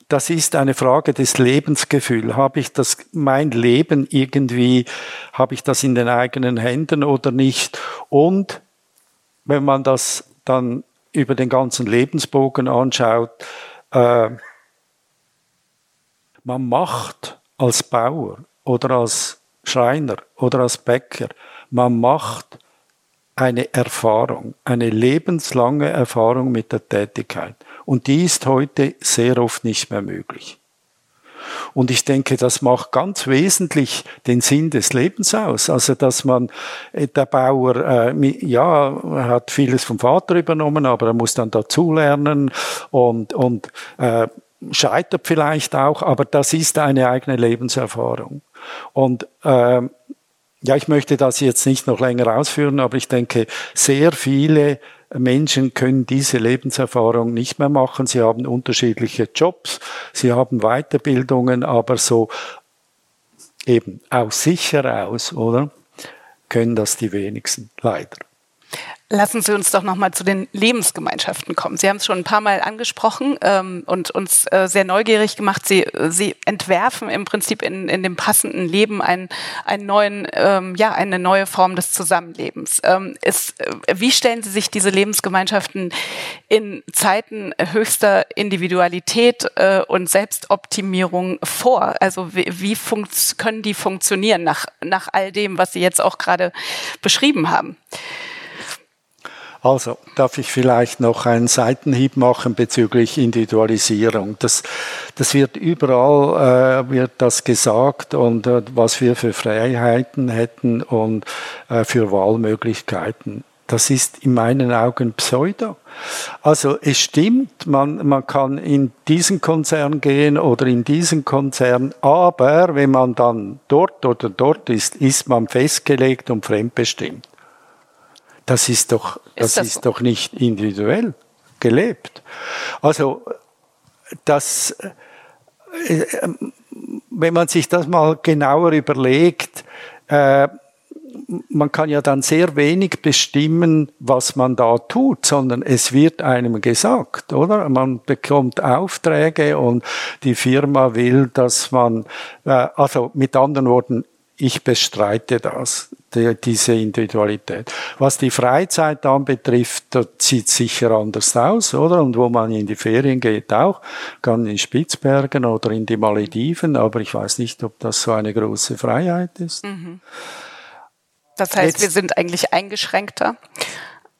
das ist eine Frage des Lebensgefühls. Habe ich das, mein Leben irgendwie, habe ich das in den eigenen Händen oder nicht? Und wenn man das dann über den ganzen Lebensbogen anschaut, äh, man macht als Bauer oder als Schreiner oder als Bäcker, man macht eine Erfahrung, eine lebenslange Erfahrung mit der Tätigkeit. Und die ist heute sehr oft nicht mehr möglich. Und ich denke, das macht ganz wesentlich den Sinn des Lebens aus. Also, dass man, äh, der Bauer, äh, ja, hat vieles vom Vater übernommen, aber er muss dann dazulernen und, und äh, scheitert vielleicht auch, aber das ist eine eigene Lebenserfahrung. Und äh, ja, ich möchte das jetzt nicht noch länger ausführen, aber ich denke, sehr viele Menschen können diese Lebenserfahrung nicht mehr machen. Sie haben unterschiedliche Jobs, sie haben Weiterbildungen, aber so eben aus sich heraus, oder? Können das die wenigsten leider. Lassen Sie uns doch noch mal zu den Lebensgemeinschaften kommen. Sie haben es schon ein paar Mal angesprochen ähm, und uns äh, sehr neugierig gemacht. Sie, Sie entwerfen im Prinzip in, in dem passenden Leben einen, einen neuen, ähm, ja, eine neue Form des Zusammenlebens. Ähm, ist, äh, wie stellen Sie sich diese Lebensgemeinschaften in Zeiten höchster Individualität äh, und Selbstoptimierung vor? Also wie, wie können die funktionieren nach, nach all dem, was Sie jetzt auch gerade beschrieben haben? Also darf ich vielleicht noch einen Seitenhieb machen bezüglich Individualisierung. Das, das wird überall äh, wird das gesagt und äh, was wir für Freiheiten hätten und äh, für Wahlmöglichkeiten. Das ist in meinen Augen Pseudo. Also es stimmt, man, man kann in diesen Konzern gehen oder in diesen Konzern, aber wenn man dann dort oder dort ist, ist man festgelegt und fremdbestimmt. Das ist doch, das ist, das ist so? doch nicht individuell gelebt. Also das, äh, wenn man sich das mal genauer überlegt, äh, man kann ja dann sehr wenig bestimmen, was man da tut, sondern es wird einem gesagt, oder? Man bekommt Aufträge und die Firma will, dass man, äh, also mit anderen Worten, ich bestreite das, die, diese Individualität. Was die Freizeit dann betrifft, da sieht sicher anders aus, oder? Und wo man in die Ferien geht auch, kann in Spitzbergen oder in die Malediven, aber ich weiß nicht, ob das so eine große Freiheit ist. Mhm. Das heißt, Jetzt, wir sind eigentlich eingeschränkter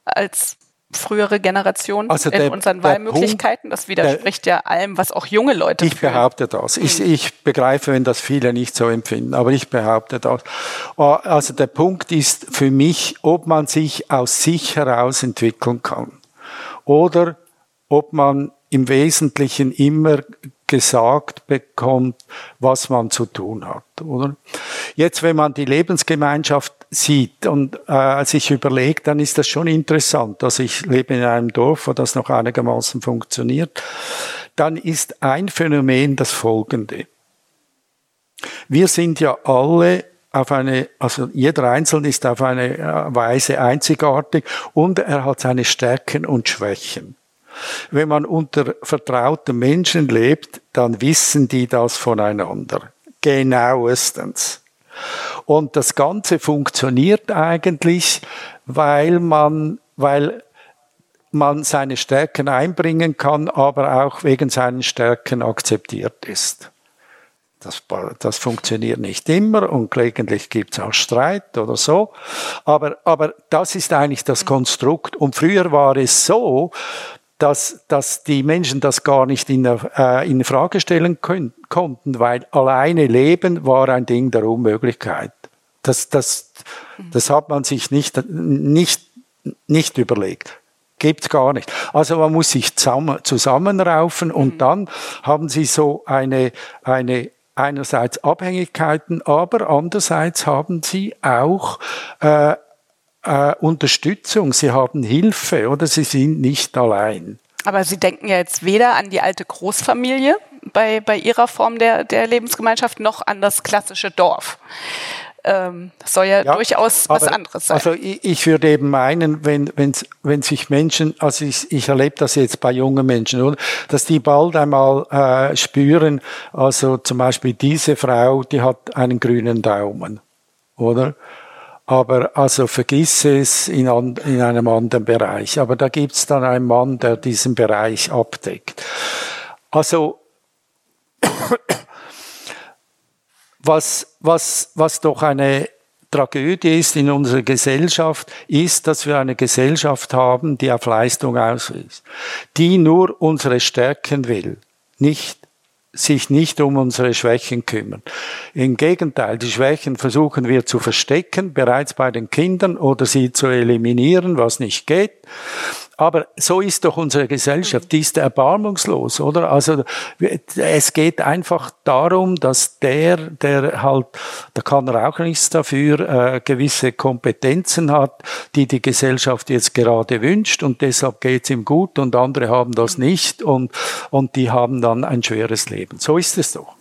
als frühere Generation also in der, unseren Wahlmöglichkeiten. das widerspricht der, ja allem, was auch junge Leute Ich fühlen. behaupte das. Ich, hm. ich begreife, wenn das viele nicht so empfinden, aber ich behaupte das. Oh, also der Punkt ist für mich, ob man sich aus sich heraus entwickeln kann oder ob man im Wesentlichen immer gesagt bekommt, was man zu tun hat, oder? Jetzt, wenn man die Lebensgemeinschaft sieht und äh, sich überlegt, dann ist das schon interessant. Also ich lebe in einem Dorf, wo das noch einigermaßen funktioniert. Dann ist ein Phänomen das folgende. Wir sind ja alle auf eine, also jeder Einzelne ist auf eine äh, Weise einzigartig und er hat seine Stärken und Schwächen. Wenn man unter vertrauten Menschen lebt, dann wissen die das voneinander. Genauestens. Und das Ganze funktioniert eigentlich, weil man, weil man seine Stärken einbringen kann, aber auch wegen seinen Stärken akzeptiert ist. Das, das funktioniert nicht immer und gelegentlich gibt es auch Streit oder so. Aber, aber das ist eigentlich das Konstrukt. Und früher war es so, dass, dass die Menschen das gar nicht in, äh, in Frage stellen können, konnten, weil alleine leben war ein Ding der Unmöglichkeit. Das, das, das hat man sich nicht, nicht, nicht überlegt. Gibt's gar nicht. Also man muss sich zusammen, zusammenraufen und mhm. dann haben sie so eine, eine einerseits Abhängigkeiten, aber andererseits haben sie auch äh, äh, Unterstützung, sie haben Hilfe oder sie sind nicht allein. Aber Sie denken ja jetzt weder an die alte Großfamilie bei, bei Ihrer Form der, der Lebensgemeinschaft noch an das klassische Dorf. Ähm, das soll ja, ja durchaus was anderes sein. Also ich, ich würde eben meinen, wenn, wenn, wenn sich Menschen, also ich, ich erlebe das jetzt bei jungen Menschen, oder, dass die bald einmal äh, spüren, also zum Beispiel diese Frau, die hat einen grünen Daumen, oder? Aber also vergiss es in, an, in einem anderen Bereich. Aber da gibt's dann einen Mann, der diesen Bereich abdeckt. Also was, was, was doch eine Tragödie ist in unserer Gesellschaft, ist, dass wir eine Gesellschaft haben, die auf Leistung aus ist, die nur unsere Stärken will, nicht sich nicht um unsere Schwächen kümmern. Im Gegenteil, die Schwächen versuchen wir zu verstecken, bereits bei den Kindern oder sie zu eliminieren, was nicht geht. Aber so ist doch unsere Gesellschaft, die ist erbarmungslos, oder? Also es geht einfach darum, dass der, der halt, da kann er auch nichts dafür, äh, gewisse Kompetenzen hat, die die Gesellschaft jetzt gerade wünscht und deshalb geht's ihm gut und andere haben das nicht und, und die haben dann ein schweres Leben. So ist es doch.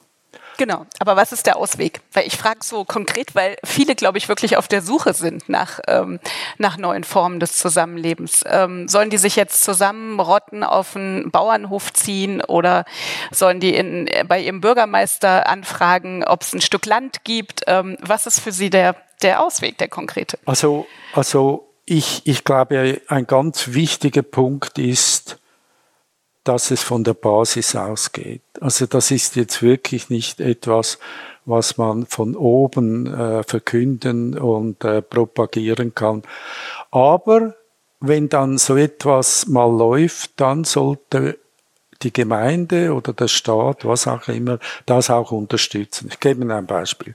Genau, aber was ist der Ausweg? Weil ich frage so konkret, weil viele, glaube ich, wirklich auf der Suche sind nach, ähm, nach neuen Formen des Zusammenlebens. Ähm, sollen die sich jetzt zusammenrotten, auf einen Bauernhof ziehen oder sollen die in, bei ihrem Bürgermeister anfragen, ob es ein Stück Land gibt? Ähm, was ist für sie der, der Ausweg, der konkrete? Also, also ich, ich glaube, ein ganz wichtiger Punkt ist, dass es von der Basis ausgeht. Also das ist jetzt wirklich nicht etwas, was man von oben äh, verkünden und äh, propagieren kann. Aber wenn dann so etwas mal läuft, dann sollte die Gemeinde oder der Staat, was auch immer, das auch unterstützen. Ich gebe Ihnen ein Beispiel.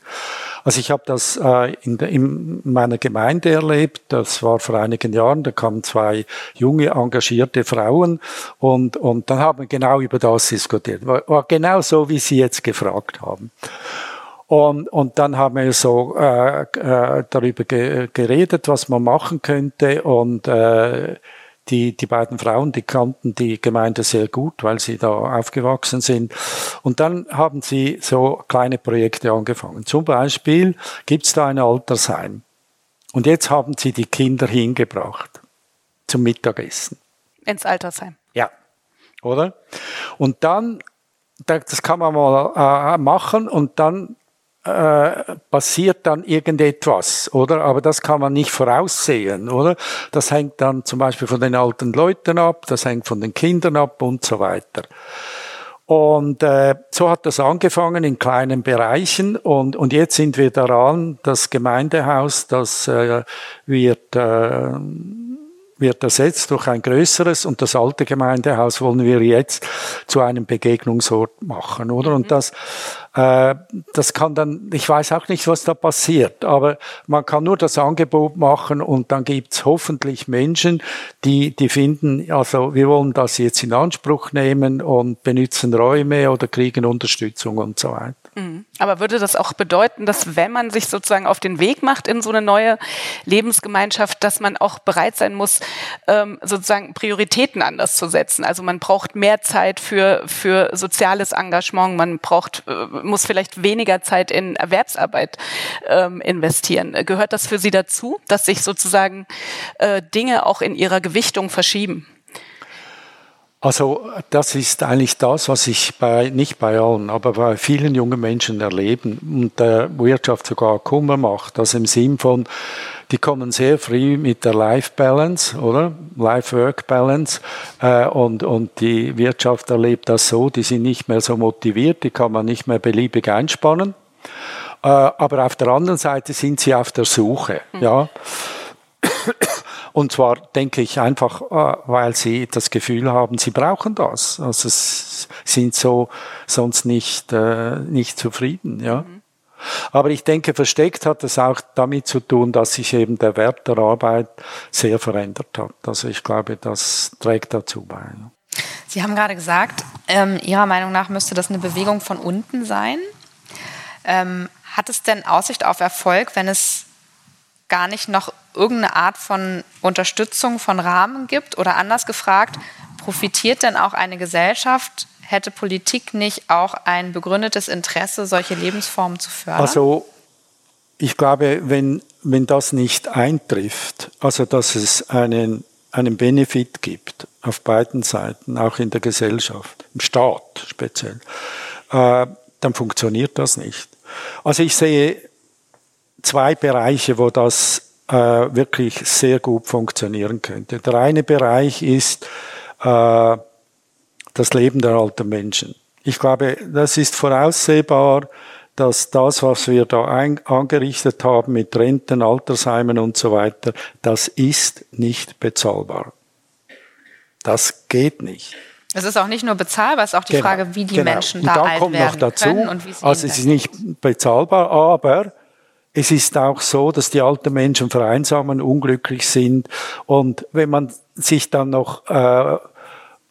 Also ich habe das äh, in, meiner Gemeinde erlebt. Das war vor einigen Jahren. Da kamen zwei junge, engagierte Frauen und, und dann haben wir genau über das diskutiert. War genau so, wie Sie jetzt gefragt haben. Und, und dann haben wir so äh, äh, darüber ge geredet, was man machen könnte. Und äh, die, die beiden Frauen, die kannten die Gemeinde sehr gut, weil sie da aufgewachsen sind. Und dann haben sie so kleine Projekte angefangen. Zum Beispiel gibt es da ein Altersheim. Und jetzt haben sie die Kinder hingebracht zum Mittagessen. Ins Altersheim. Ja, oder? Und dann, das kann man mal äh, machen und dann äh, passiert dann irgendetwas, oder? Aber das kann man nicht voraussehen, oder? Das hängt dann zum Beispiel von den alten Leuten ab, das hängt von den Kindern ab und so weiter. Und äh, so hat das angefangen in kleinen Bereichen und, und jetzt sind wir daran, das Gemeindehaus, das äh, wird äh, wird ersetzt durch ein größeres und das alte Gemeindehaus wollen wir jetzt zu einem Begegnungsort machen, oder? Mhm. Und das äh, das kann dann, ich weiß auch nicht, was da passiert, aber man kann nur das Angebot machen und dann gibt's hoffentlich Menschen, die, die finden, also wir wollen das jetzt in Anspruch nehmen und benutzen Räume oder kriegen Unterstützung und so weiter. Mhm. Aber würde das auch bedeuten, dass wenn man sich sozusagen auf den Weg macht in so eine neue Lebensgemeinschaft, dass man auch bereit sein muss, ähm, sozusagen Prioritäten anders zu setzen? Also man braucht mehr Zeit für, für soziales Engagement, man braucht, äh, muss vielleicht weniger Zeit in Erwerbsarbeit ähm, investieren. Gehört das für Sie dazu, dass sich sozusagen äh, Dinge auch in ihrer Gewichtung verschieben? Also das ist eigentlich das, was ich bei, nicht bei allen, aber bei vielen jungen Menschen erleben und der Wirtschaft sogar Kummer macht. Also im Sinn von, die kommen sehr früh mit der Life Balance, oder? Life-Work Balance. Äh, und, und die Wirtschaft erlebt das so, die sind nicht mehr so motiviert, die kann man nicht mehr beliebig einspannen. Äh, aber auf der anderen Seite sind sie auf der Suche, mhm. ja. Und zwar denke ich einfach, äh, weil sie das Gefühl haben, sie brauchen das. Also sie sind so sonst nicht, äh, nicht zufrieden, ja. Mhm. Aber ich denke, versteckt hat es auch damit zu tun, dass sich eben der Wert der Arbeit sehr verändert hat. Also ich glaube, das trägt dazu bei. Sie haben gerade gesagt, ähm, Ihrer Meinung nach müsste das eine Bewegung von unten sein. Ähm, hat es denn Aussicht auf Erfolg, wenn es gar nicht noch irgendeine Art von Unterstützung von Rahmen gibt? Oder anders gefragt, profitiert denn auch eine Gesellschaft? Hätte Politik nicht auch ein begründetes Interesse, solche Lebensformen zu fördern? Also ich glaube, wenn, wenn das nicht eintrifft, also dass es einen, einen Benefit gibt auf beiden Seiten, auch in der Gesellschaft, im Staat speziell, äh, dann funktioniert das nicht. Also ich sehe zwei Bereiche, wo das äh, wirklich sehr gut funktionieren könnte. Der eine Bereich ist äh, das Leben der alten Menschen. Ich glaube, das ist voraussehbar, dass das, was wir da ein, angerichtet haben mit Renten, Altersheimen und so weiter, das ist nicht bezahlbar. Das geht nicht. Es ist auch nicht nur bezahlbar, es ist auch die genau, Frage, wie die genau. Menschen da alt kommt werden noch dazu, können und wie sie Also es ist nicht bezahlbar, aber es ist auch so, dass die alten Menschen vereinsamen, unglücklich sind. Und wenn man sich dann noch äh,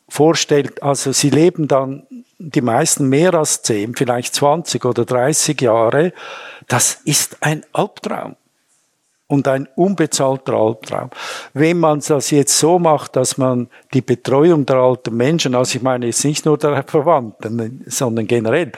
vorstellt, also sie leben dann die meisten mehr als zehn, vielleicht 20 oder 30 Jahre, das ist ein Albtraum und ein unbezahlter Albtraum. Wenn man das jetzt so macht, dass man die Betreuung der alten Menschen, also ich meine jetzt nicht nur der Verwandten, sondern generell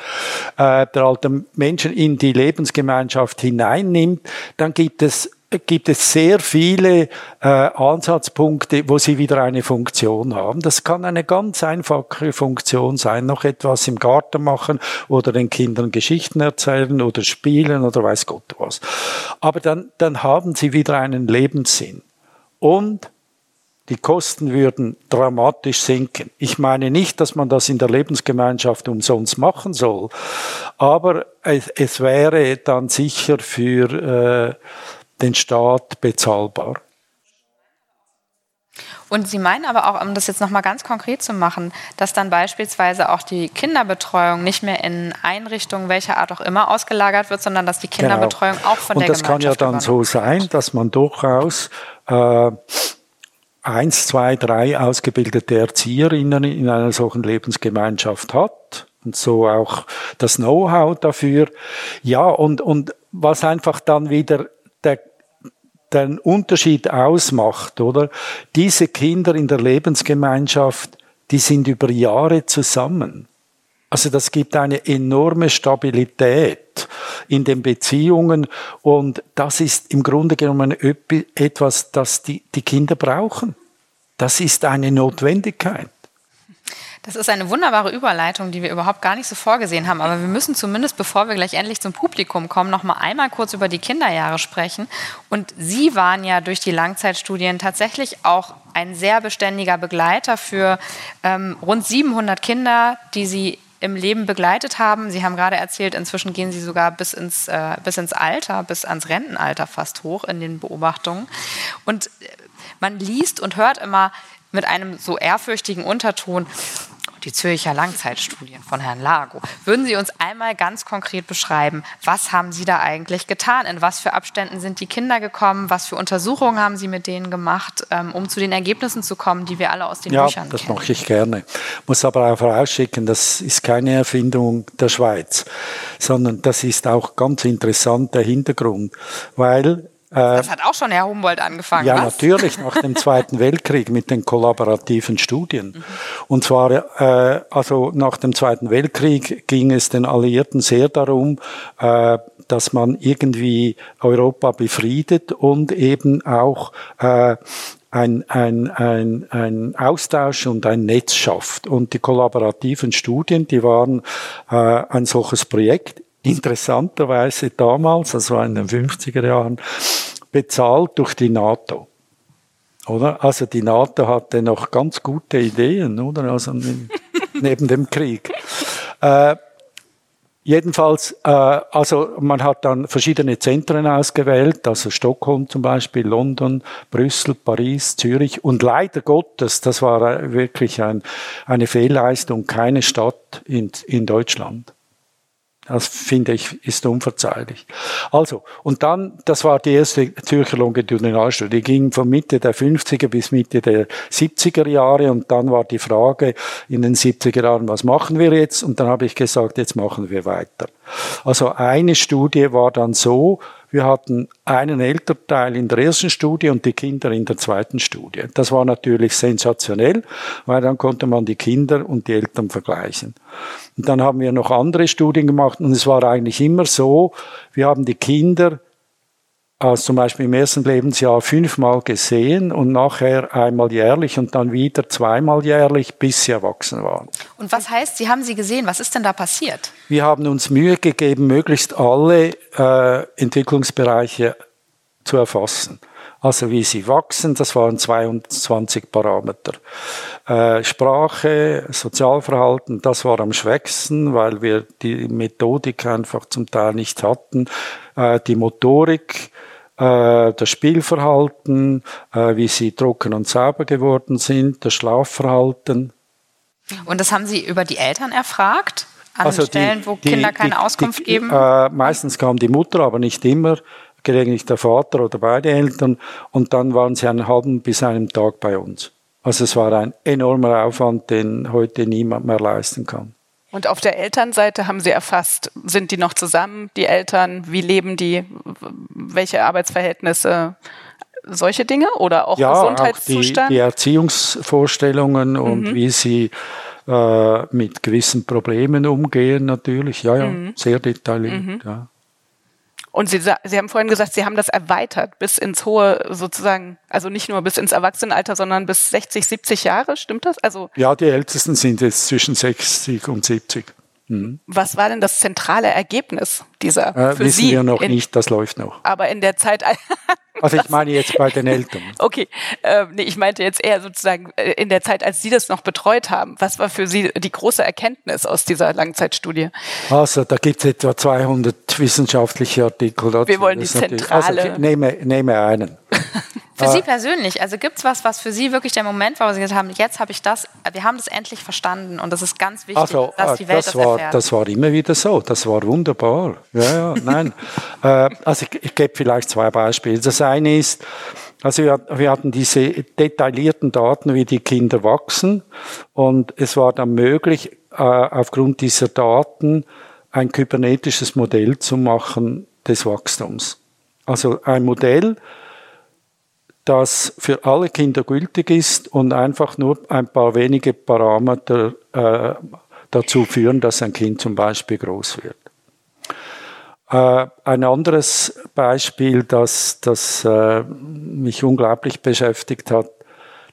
äh, der alten Menschen in die Lebensgemeinschaft hineinnimmt, dann gibt es gibt es sehr viele äh, Ansatzpunkte, wo sie wieder eine Funktion haben. Das kann eine ganz einfache Funktion sein, noch etwas im Garten machen oder den Kindern Geschichten erzählen oder spielen oder weiß Gott was. Aber dann, dann haben sie wieder einen Lebenssinn. Und die Kosten würden dramatisch sinken. Ich meine nicht, dass man das in der Lebensgemeinschaft umsonst machen soll, aber es, es wäre dann sicher für äh, den Staat bezahlbar. Und Sie meinen aber auch, um das jetzt nochmal ganz konkret zu machen, dass dann beispielsweise auch die Kinderbetreuung nicht mehr in Einrichtungen welcher Art auch immer ausgelagert wird, sondern dass die genau. Kinderbetreuung genau. auch von Und der Gemeinschaft Und das kann ja dann so sein, dass man durchaus äh, eins, zwei, drei ausgebildete Erzieherinnen in einer solchen Lebensgemeinschaft hat und so auch das Know-how dafür. Ja, und, und was einfach dann wieder der, den Unterschied ausmacht, oder? Diese Kinder in der Lebensgemeinschaft, die sind über Jahre zusammen. Also das gibt eine enorme Stabilität in den Beziehungen und das ist im Grunde genommen etwas, das die, die Kinder brauchen. Das ist eine Notwendigkeit. Das ist eine wunderbare Überleitung, die wir überhaupt gar nicht so vorgesehen haben. Aber wir müssen zumindest, bevor wir gleich endlich zum Publikum kommen, noch mal einmal kurz über die Kinderjahre sprechen. Und Sie waren ja durch die Langzeitstudien tatsächlich auch ein sehr beständiger Begleiter für ähm, rund 700 Kinder, die Sie im Leben begleitet haben. Sie haben gerade erzählt, inzwischen gehen Sie sogar bis ins, äh, bis ins Alter, bis ans Rentenalter fast hoch in den Beobachtungen. Und man liest und hört immer mit einem so ehrfürchtigen Unterton, die Zürcher Langzeitstudien von Herrn Lago. Würden Sie uns einmal ganz konkret beschreiben, was haben Sie da eigentlich getan? In was für Abständen sind die Kinder gekommen? Was für Untersuchungen haben Sie mit denen gemacht, ähm, um zu den Ergebnissen zu kommen, die wir alle aus den ja, Büchern kennen? Ja, das mache ich gerne. Muss aber auch vorausschicken, das ist keine Erfindung der Schweiz, sondern das ist auch ganz interessant der Hintergrund, weil das hat auch schon Herr Humboldt angefangen. Ja, was? natürlich, nach dem Zweiten Weltkrieg mit den kollaborativen Studien. Mhm. Und zwar, äh, also nach dem Zweiten Weltkrieg ging es den Alliierten sehr darum, äh, dass man irgendwie Europa befriedet und eben auch äh, ein, ein, ein, ein Austausch und ein Netz schafft. Und die kollaborativen Studien, die waren äh, ein solches Projekt interessanterweise damals, also in den 50er Jahren, bezahlt durch die NATO. Oder? Also die NATO hatte noch ganz gute Ideen, oder? Also neben dem Krieg. Äh, jedenfalls, äh, also man hat dann verschiedene Zentren ausgewählt, also Stockholm zum Beispiel, London, Brüssel, Paris, Zürich und leider Gottes, das war wirklich ein, eine Fehlleistung, keine Stadt in, in Deutschland. Das finde ich, ist unverzeihlich. Also, und dann, das war die erste Zürcher Longitudinalstudie, die ging von Mitte der 50er bis Mitte der 70er Jahre und dann war die Frage in den 70er Jahren, was machen wir jetzt? Und dann habe ich gesagt, jetzt machen wir weiter. Also eine Studie war dann so, wir hatten einen Elternteil in der ersten Studie und die Kinder in der zweiten Studie. Das war natürlich sensationell, weil dann konnte man die Kinder und die Eltern vergleichen. Und dann haben wir noch andere Studien gemacht und es war eigentlich immer so, wir haben die Kinder also zum Beispiel im ersten Lebensjahr fünfmal gesehen und nachher einmal jährlich und dann wieder zweimal jährlich, bis sie erwachsen waren. Und was heißt, Sie haben sie gesehen? Was ist denn da passiert? Wir haben uns Mühe gegeben, möglichst alle äh, Entwicklungsbereiche zu erfassen. Also wie sie wachsen, das waren 22 Parameter. Äh, Sprache, Sozialverhalten, das war am schwächsten, weil wir die Methodik einfach zum Teil nicht hatten. Äh, die Motorik, äh, das Spielverhalten, äh, wie sie trocken und sauber geworden sind, das Schlafverhalten. Und das haben Sie über die Eltern erfragt? An also Stellen, die, wo die, Kinder keine die, Auskunft geben? Äh, meistens kam die Mutter, aber nicht immer, gelegentlich der Vater oder beide Eltern. Und dann waren sie einen halben bis einen Tag bei uns. Also es war ein enormer Aufwand, den heute niemand mehr leisten kann. Und auf der Elternseite haben Sie erfasst, sind die noch zusammen, die Eltern, wie leben die, welche Arbeitsverhältnisse, solche Dinge oder auch ja, Gesundheitszustand? Auch die, die Erziehungsvorstellungen mhm. und wie sie äh, mit gewissen Problemen umgehen natürlich, ja, ja, mhm. sehr detailliert. Mhm. Ja. Und Sie, Sie haben vorhin gesagt, Sie haben das erweitert bis ins hohe, sozusagen, also nicht nur bis ins Erwachsenenalter, sondern bis 60, 70 Jahre, stimmt das? Also ja, die Ältesten sind jetzt zwischen 60 und 70. Mhm. Was war denn das zentrale Ergebnis dieser äh, für wissen Sie? wir noch in, nicht, das läuft noch. Aber in der Zeit. also ich meine jetzt bei den Eltern. Okay, äh, nee, ich meinte jetzt eher sozusagen äh, in der Zeit, als Sie das noch betreut haben. Was war für Sie die große Erkenntnis aus dieser Langzeitstudie? Also da gibt es etwa 200 wissenschaftliche Artikel dazu. Wir wollen die zentrale. Also nehme, nehme einen. Für Sie persönlich, also gibt es was, was für Sie wirklich der Moment war, wo Sie gesagt haben, jetzt habe ich das, wir haben das endlich verstanden und das ist ganz wichtig, also, dass die Welt das, das, war, erfährt. Das war immer wieder so, das war wunderbar. Ja, ja, nein. äh, also ich, ich gebe vielleicht zwei Beispiele. Das eine ist, also wir, wir hatten diese detaillierten Daten, wie die Kinder wachsen und es war dann möglich, äh, aufgrund dieser Daten ein kybernetisches Modell zu machen des Wachstums. Also ein Modell, das für alle Kinder gültig ist und einfach nur ein paar wenige Parameter äh, dazu führen, dass ein Kind zum Beispiel groß wird. Äh, ein anderes Beispiel, das, das äh, mich unglaublich beschäftigt hat,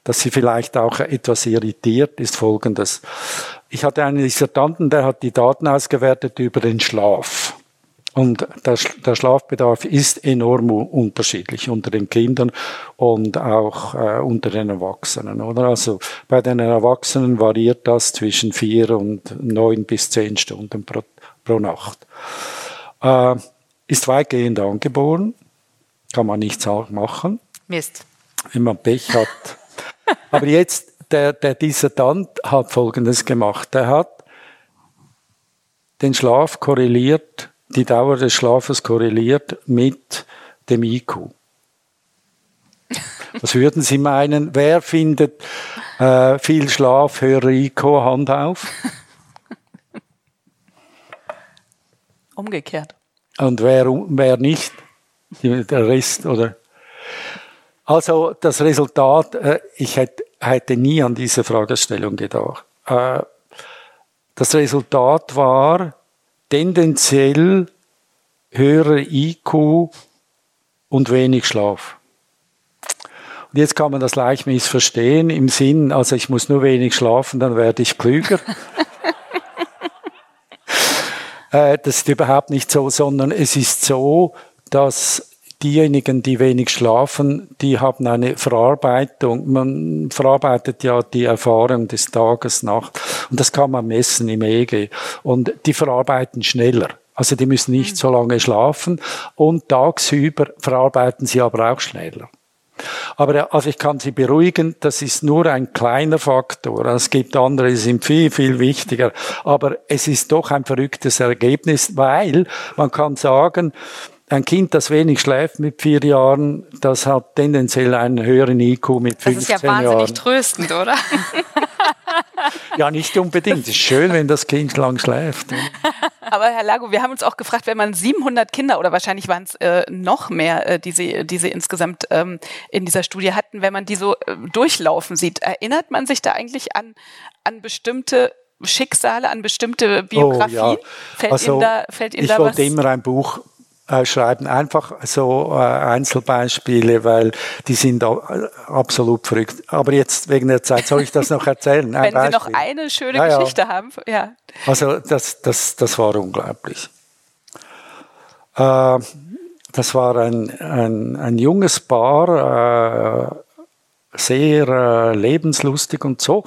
dass sie vielleicht auch etwas irritiert, ist folgendes. Ich hatte einen Dissertanten, der hat die Daten ausgewertet über den Schlaf. Und der, Schlafbedarf ist enorm unterschiedlich unter den Kindern und auch äh, unter den Erwachsenen. Oder? Also bei den Erwachsenen variiert das zwischen vier und neun bis zehn Stunden pro, pro Nacht. Äh, ist weitgehend angeboren, kann man nichts machen. Mist. Wenn man Pech hat. Aber jetzt, der, der Dissertant hat Folgendes gemacht. Er hat den Schlaf korreliert die Dauer des Schlafes korreliert mit dem IQ. Was würden Sie meinen? Wer findet äh, viel Schlaf, höhere IQ? Hand auf. Umgekehrt. Und wer, wer nicht? Der Rest, oder? Also das Resultat, äh, ich hätte, hätte nie an diese Fragestellung gedacht. Äh, das Resultat war, tendenziell höherer IQ und wenig Schlaf. Und jetzt kann man das leicht missverstehen im Sinn, also ich muss nur wenig schlafen, dann werde ich klüger. äh, das ist überhaupt nicht so, sondern es ist so, dass diejenigen, die wenig schlafen, die haben eine Verarbeitung. Man verarbeitet ja die Erfahrung des Tages, Nacht. Und das kann man messen im EEG. Und die verarbeiten schneller. Also die müssen nicht so lange schlafen. Und tagsüber verarbeiten sie aber auch schneller. Aber also ich kann Sie beruhigen, das ist nur ein kleiner Faktor. Es gibt andere, die sind viel, viel wichtiger. Aber es ist doch ein verrücktes Ergebnis, weil man kann sagen, ein Kind, das wenig schläft mit vier Jahren, das hat tendenziell einen höheren IQ mit 15 Jahren. Das ist ja wahnsinnig Jahren. tröstend, oder? ja, nicht unbedingt. Es ist schön, wenn das Kind lang schläft. Aber Herr Lago, wir haben uns auch gefragt, wenn man 700 Kinder oder wahrscheinlich waren es äh, noch mehr, äh, die, sie, die Sie insgesamt ähm, in dieser Studie hatten, wenn man die so äh, durchlaufen sieht, erinnert man sich da eigentlich an, an bestimmte Schicksale, an bestimmte Biografien? Oh, ja. Fällt also, Ihnen da, fällt Ihnen ich da wollte immer ein Buch äh, schreiben. Einfach so äh, Einzelbeispiele, weil die sind absolut verrückt. Aber jetzt wegen der Zeit soll ich das noch erzählen. Wenn Beispiel. Sie noch eine schöne ja, Geschichte ja. haben. Ja. Also das, das, das war unglaublich. Äh, das war ein, ein, ein junges Paar, äh, sehr äh, lebenslustig und so.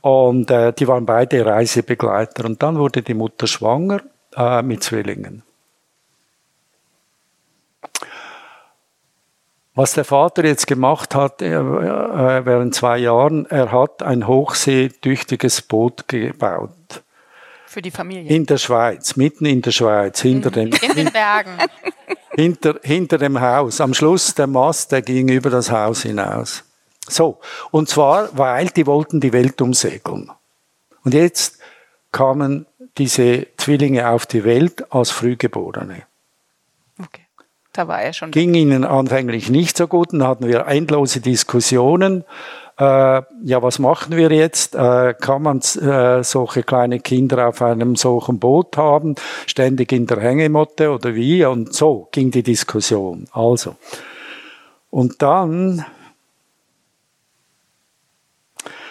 Und äh, die waren beide Reisebegleiter. Und dann wurde die Mutter schwanger äh, mit Zwillingen. Was der Vater jetzt gemacht hat äh, während zwei Jahren, er hat ein hochseetüchtiges Boot gebaut. Für die Familie. In der Schweiz, mitten in der Schweiz, hinter dem. In den Bergen. Hinter, hinter dem Haus. Am Schluss der Mast, der ging über das Haus hinaus. So. Und zwar, weil die wollten die Welt umsegeln. Und jetzt kamen diese Zwillinge auf die Welt als Frühgeborene. Da war er schon. Ging ihnen anfänglich nicht so gut und hatten wir endlose Diskussionen. Äh, ja, was machen wir jetzt? Äh, kann man äh, solche kleine Kinder auf einem solchen Boot haben, ständig in der Hängemotte oder wie? Und so ging die Diskussion. Also. Und dann,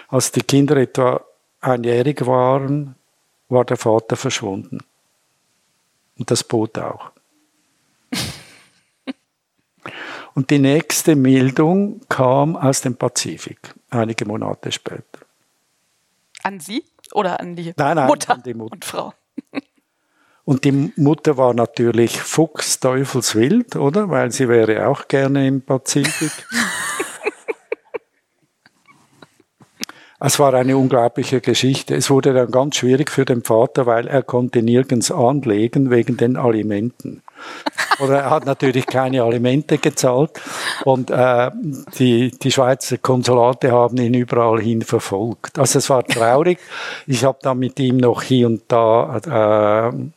als die Kinder etwa einjährig waren, war der Vater verschwunden. Und das Boot auch. Und die nächste Meldung kam aus dem Pazifik, einige Monate später. An Sie oder an die, nein, nein, Mutter, an die Mutter und Frau? Und die Mutter war natürlich Fuchs Teufelswild, oder? Weil sie wäre auch gerne im Pazifik. es war eine unglaubliche Geschichte. Es wurde dann ganz schwierig für den Vater, weil er konnte nirgends anlegen wegen den Alimenten. Oder er hat natürlich keine Alimente gezahlt und äh, die, die Schweizer Konsulate haben ihn überall hin verfolgt. Also es war traurig. Ich habe dann mit ihm noch hier und da äh,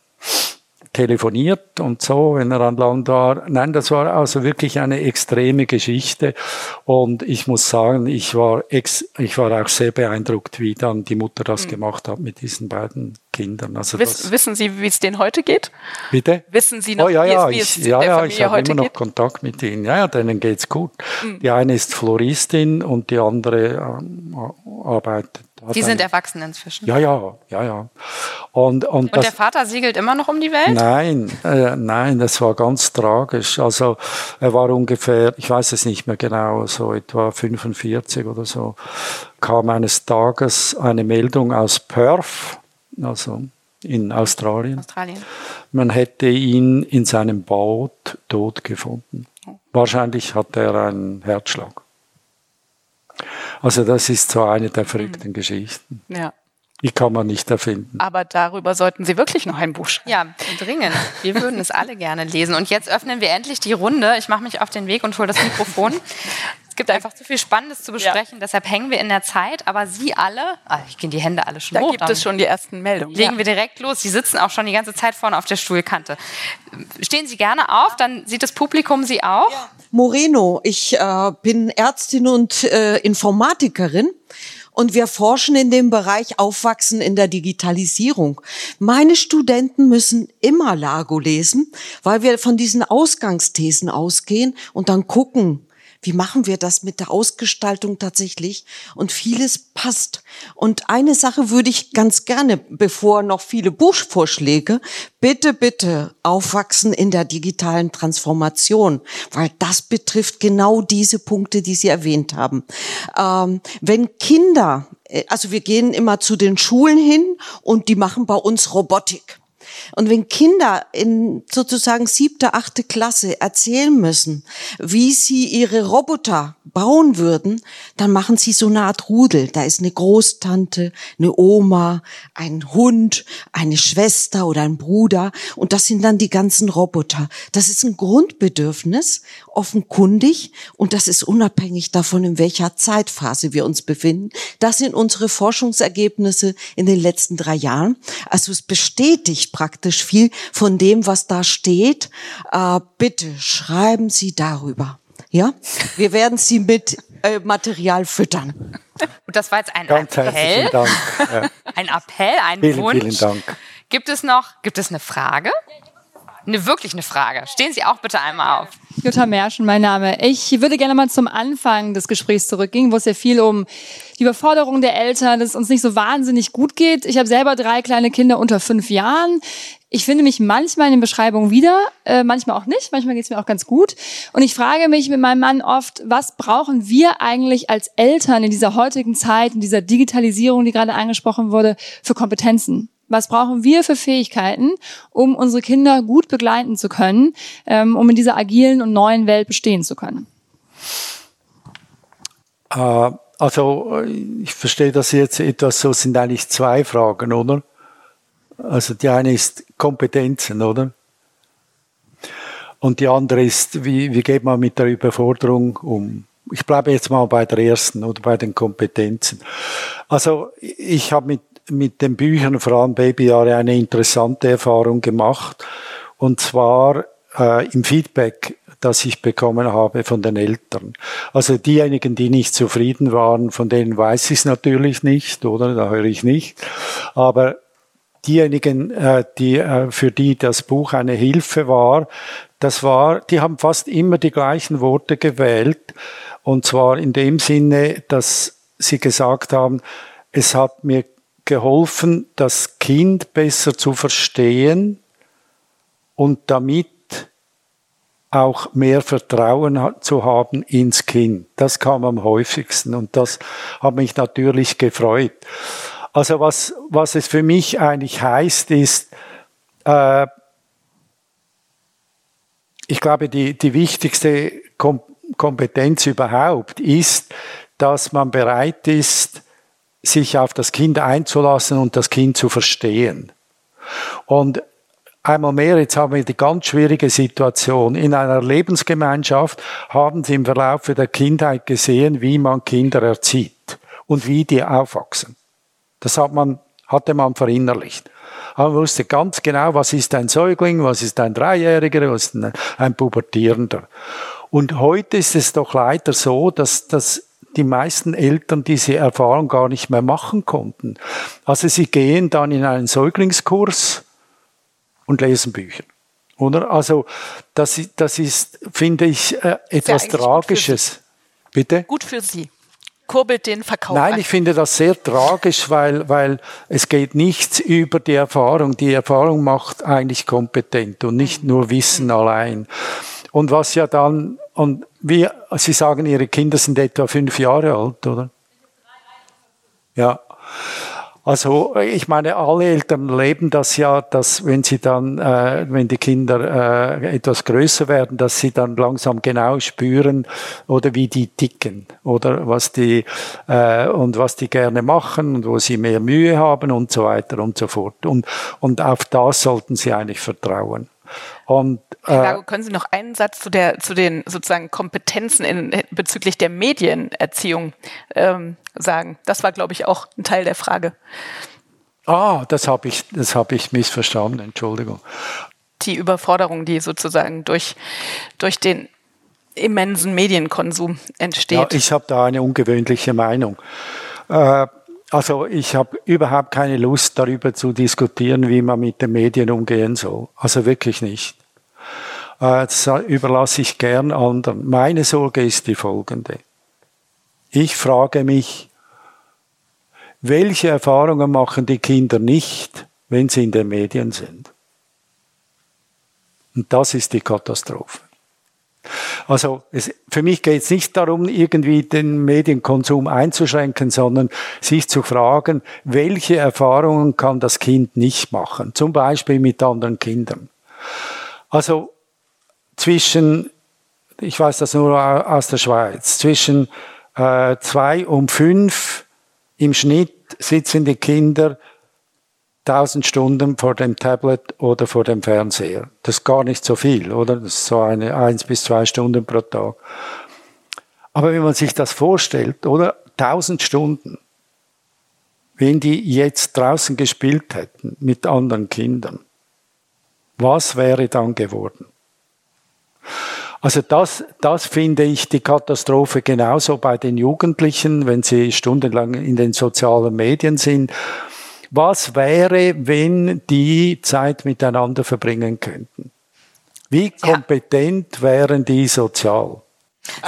telefoniert und so, wenn er an Land war. Nein, das war also wirklich eine extreme Geschichte. Und ich muss sagen, ich war, ex, ich war auch sehr beeindruckt, wie dann die Mutter das mhm. gemacht hat mit diesen beiden Kindern. Also Wiss, wissen Sie, wie es denen heute geht? Bitte? Wissen Sie noch, oh, ja, ja, wie es, wie es ja, ja, ich habe immer noch geht? Kontakt mit ihnen. Ja, ja, denen geht's gut. Mhm. Die eine ist Floristin und die andere ähm, arbeitet die sind erwachsen inzwischen. Ja, ja, ja, ja. Und, und, und das, der Vater segelt immer noch um die Welt? Nein, äh, nein, das war ganz tragisch. Also er war ungefähr, ich weiß es nicht mehr genau, so etwa 45 oder so, kam eines Tages eine Meldung aus Perth, also in Australien. Australien. Man hätte ihn in seinem Boot tot gefunden. Oh. Wahrscheinlich hatte er einen Herzschlag. Also das ist so eine der verrückten mhm. Geschichten. Ja. Die kann man nicht erfinden. Aber darüber sollten Sie wirklich noch ein Buch schreiben. Ja, dringend. Wir würden es alle gerne lesen. Und jetzt öffnen wir endlich die Runde. Ich mache mich auf den Weg und hole das Mikrofon. Es gibt einfach zu viel Spannendes zu besprechen, ja. deshalb hängen wir in der Zeit. Aber Sie alle, ah, ich gehen die Hände alle schon da hoch. Da gibt es schon die ersten Meldungen. Legen ja. wir direkt los. Sie sitzen auch schon die ganze Zeit vorne auf der Stuhlkante. Stehen Sie gerne auf, dann sieht das Publikum Sie auch. Ja. Moreno, ich äh, bin Ärztin und äh, Informatikerin und wir forschen in dem Bereich Aufwachsen in der Digitalisierung. Meine Studenten müssen immer Lago lesen, weil wir von diesen Ausgangsthesen ausgehen und dann gucken, wie machen wir das mit der Ausgestaltung tatsächlich? Und vieles passt. Und eine Sache würde ich ganz gerne, bevor noch viele Buchvorschläge, bitte, bitte aufwachsen in der digitalen Transformation, weil das betrifft genau diese Punkte, die Sie erwähnt haben. Ähm, wenn Kinder, äh, also wir gehen immer zu den Schulen hin und die machen bei uns Robotik. Und wenn Kinder in sozusagen siebte, achte Klasse erzählen müssen, wie sie ihre Roboter bauen würden, dann machen sie so eine Art Rudel. Da ist eine Großtante, eine Oma, ein Hund, eine Schwester oder ein Bruder und das sind dann die ganzen Roboter. Das ist ein Grundbedürfnis, offenkundig und das ist unabhängig davon, in welcher Zeitphase wir uns befinden. Das sind unsere Forschungsergebnisse in den letzten drei Jahren. Also es bestätigt praktisch viel von dem, was da steht. Äh, bitte schreiben Sie darüber. Ja, wir werden Sie mit äh, Material füttern. Und das war jetzt ein Ganz Appell. Dank. Ja. Ein Appell, ein vielen, Wunsch. Vielen Dank. Gibt es noch, gibt es eine Frage? Eine wirklich eine Frage. Stehen Sie auch bitte einmal auf. Jutta Merschen, mein Name. Ich würde gerne mal zum Anfang des Gesprächs zurückgehen, wo es ja viel um die Überforderung der Eltern, dass es uns nicht so wahnsinnig gut geht. Ich habe selber drei kleine Kinder unter fünf Jahren. Ich finde mich manchmal in den Beschreibungen wieder, äh, manchmal auch nicht, manchmal geht es mir auch ganz gut. Und ich frage mich mit meinem Mann oft, was brauchen wir eigentlich als Eltern in dieser heutigen Zeit, in dieser Digitalisierung, die gerade angesprochen wurde, für Kompetenzen? Was brauchen wir für Fähigkeiten, um unsere Kinder gut begleiten zu können, ähm, um in dieser agilen und neuen Welt bestehen zu können? Äh, also ich verstehe das jetzt etwas so, sind eigentlich zwei Fragen, oder? Also die eine ist Kompetenzen, oder? Und die andere ist, wie, wie geht man mit der Überforderung um? Ich bleibe jetzt mal bei der ersten oder bei den Kompetenzen. Also ich habe mit mit den Büchern, vor allem Babyjahre, eine interessante Erfahrung gemacht. Und zwar äh, im Feedback, das ich bekommen habe von den Eltern. Also diejenigen, die nicht zufrieden waren, von denen weiß ich es natürlich nicht, oder? Da höre ich nicht. Aber diejenigen, äh, die, äh, für die das Buch eine Hilfe war, das war, die haben fast immer die gleichen Worte gewählt. Und zwar in dem Sinne, dass sie gesagt haben, es hat mir geholfen, das Kind besser zu verstehen und damit auch mehr Vertrauen zu haben ins Kind. Das kam am häufigsten und das hat mich natürlich gefreut. Also was, was es für mich eigentlich heißt, ist, äh, ich glaube, die, die wichtigste Kom Kompetenz überhaupt ist, dass man bereit ist, sich auf das Kind einzulassen und das Kind zu verstehen. Und einmal mehr, jetzt haben wir die ganz schwierige Situation. In einer Lebensgemeinschaft haben Sie im Verlauf der Kindheit gesehen, wie man Kinder erzieht und wie die aufwachsen. Das hat man, hatte man verinnerlicht. Man wusste ganz genau, was ist ein Säugling, was ist ein Dreijähriger, was ist ein, ein Pubertierender. Und heute ist es doch leider so, dass, dass die meisten Eltern diese Erfahrung gar nicht mehr machen konnten. Also sie gehen dann in einen Säuglingskurs und lesen Bücher. Oder? Also das, das ist, finde ich, äh, etwas ja Tragisches. Gut Bitte? Gut für Sie kurbelt den Verkauf Nein, an. ich finde das sehr tragisch, weil, weil es geht nichts über die Erfahrung. Die Erfahrung macht eigentlich kompetent und nicht nur Wissen allein. Und was ja dann, und wie, Sie sagen, Ihre Kinder sind etwa fünf Jahre alt, oder? Ja. Also ich meine, alle Eltern leben das ja, dass wenn sie dann, äh, wenn die Kinder äh, etwas größer werden, dass sie dann langsam genau spüren oder wie die ticken oder was die äh, und was die gerne machen und wo sie mehr Mühe haben und so weiter und so fort. Und und auf das sollten sie eigentlich vertrauen. Und, äh, Herr können Sie noch einen Satz zu, der, zu den sozusagen Kompetenzen in, bezüglich der Medienerziehung ähm, sagen? Das war, glaube ich, auch ein Teil der Frage. Ah, das habe ich, das hab ich missverstanden, Entschuldigung. Die Überforderung, die sozusagen durch, durch den immensen Medienkonsum entsteht. Ja, ich habe da eine ungewöhnliche Meinung. Äh, also ich habe überhaupt keine Lust darüber zu diskutieren, wie man mit den Medien umgehen soll. Also wirklich nicht. Äh, das überlasse ich gern anderen. Meine Sorge ist die folgende. Ich frage mich, welche Erfahrungen machen die Kinder nicht, wenn sie in den Medien sind? Und das ist die Katastrophe. Also es, für mich geht es nicht darum, irgendwie den Medienkonsum einzuschränken, sondern sich zu fragen, welche Erfahrungen kann das Kind nicht machen, zum Beispiel mit anderen Kindern. Also zwischen, ich weiß das nur aus der Schweiz, zwischen äh, zwei und fünf im Schnitt sitzen die Kinder 1000 Stunden vor dem Tablet oder vor dem Fernseher. Das ist gar nicht so viel, oder? Das ist so eine eins bis zwei Stunden pro Tag. Aber wenn man sich das vorstellt, oder? 1000 Stunden. Wenn die jetzt draußen gespielt hätten mit anderen Kindern, was wäre dann geworden? Also das, das finde ich die Katastrophe genauso bei den Jugendlichen, wenn sie stundenlang in den sozialen Medien sind was wäre, wenn die Zeit miteinander verbringen könnten? Wie kompetent ja. wären die sozial?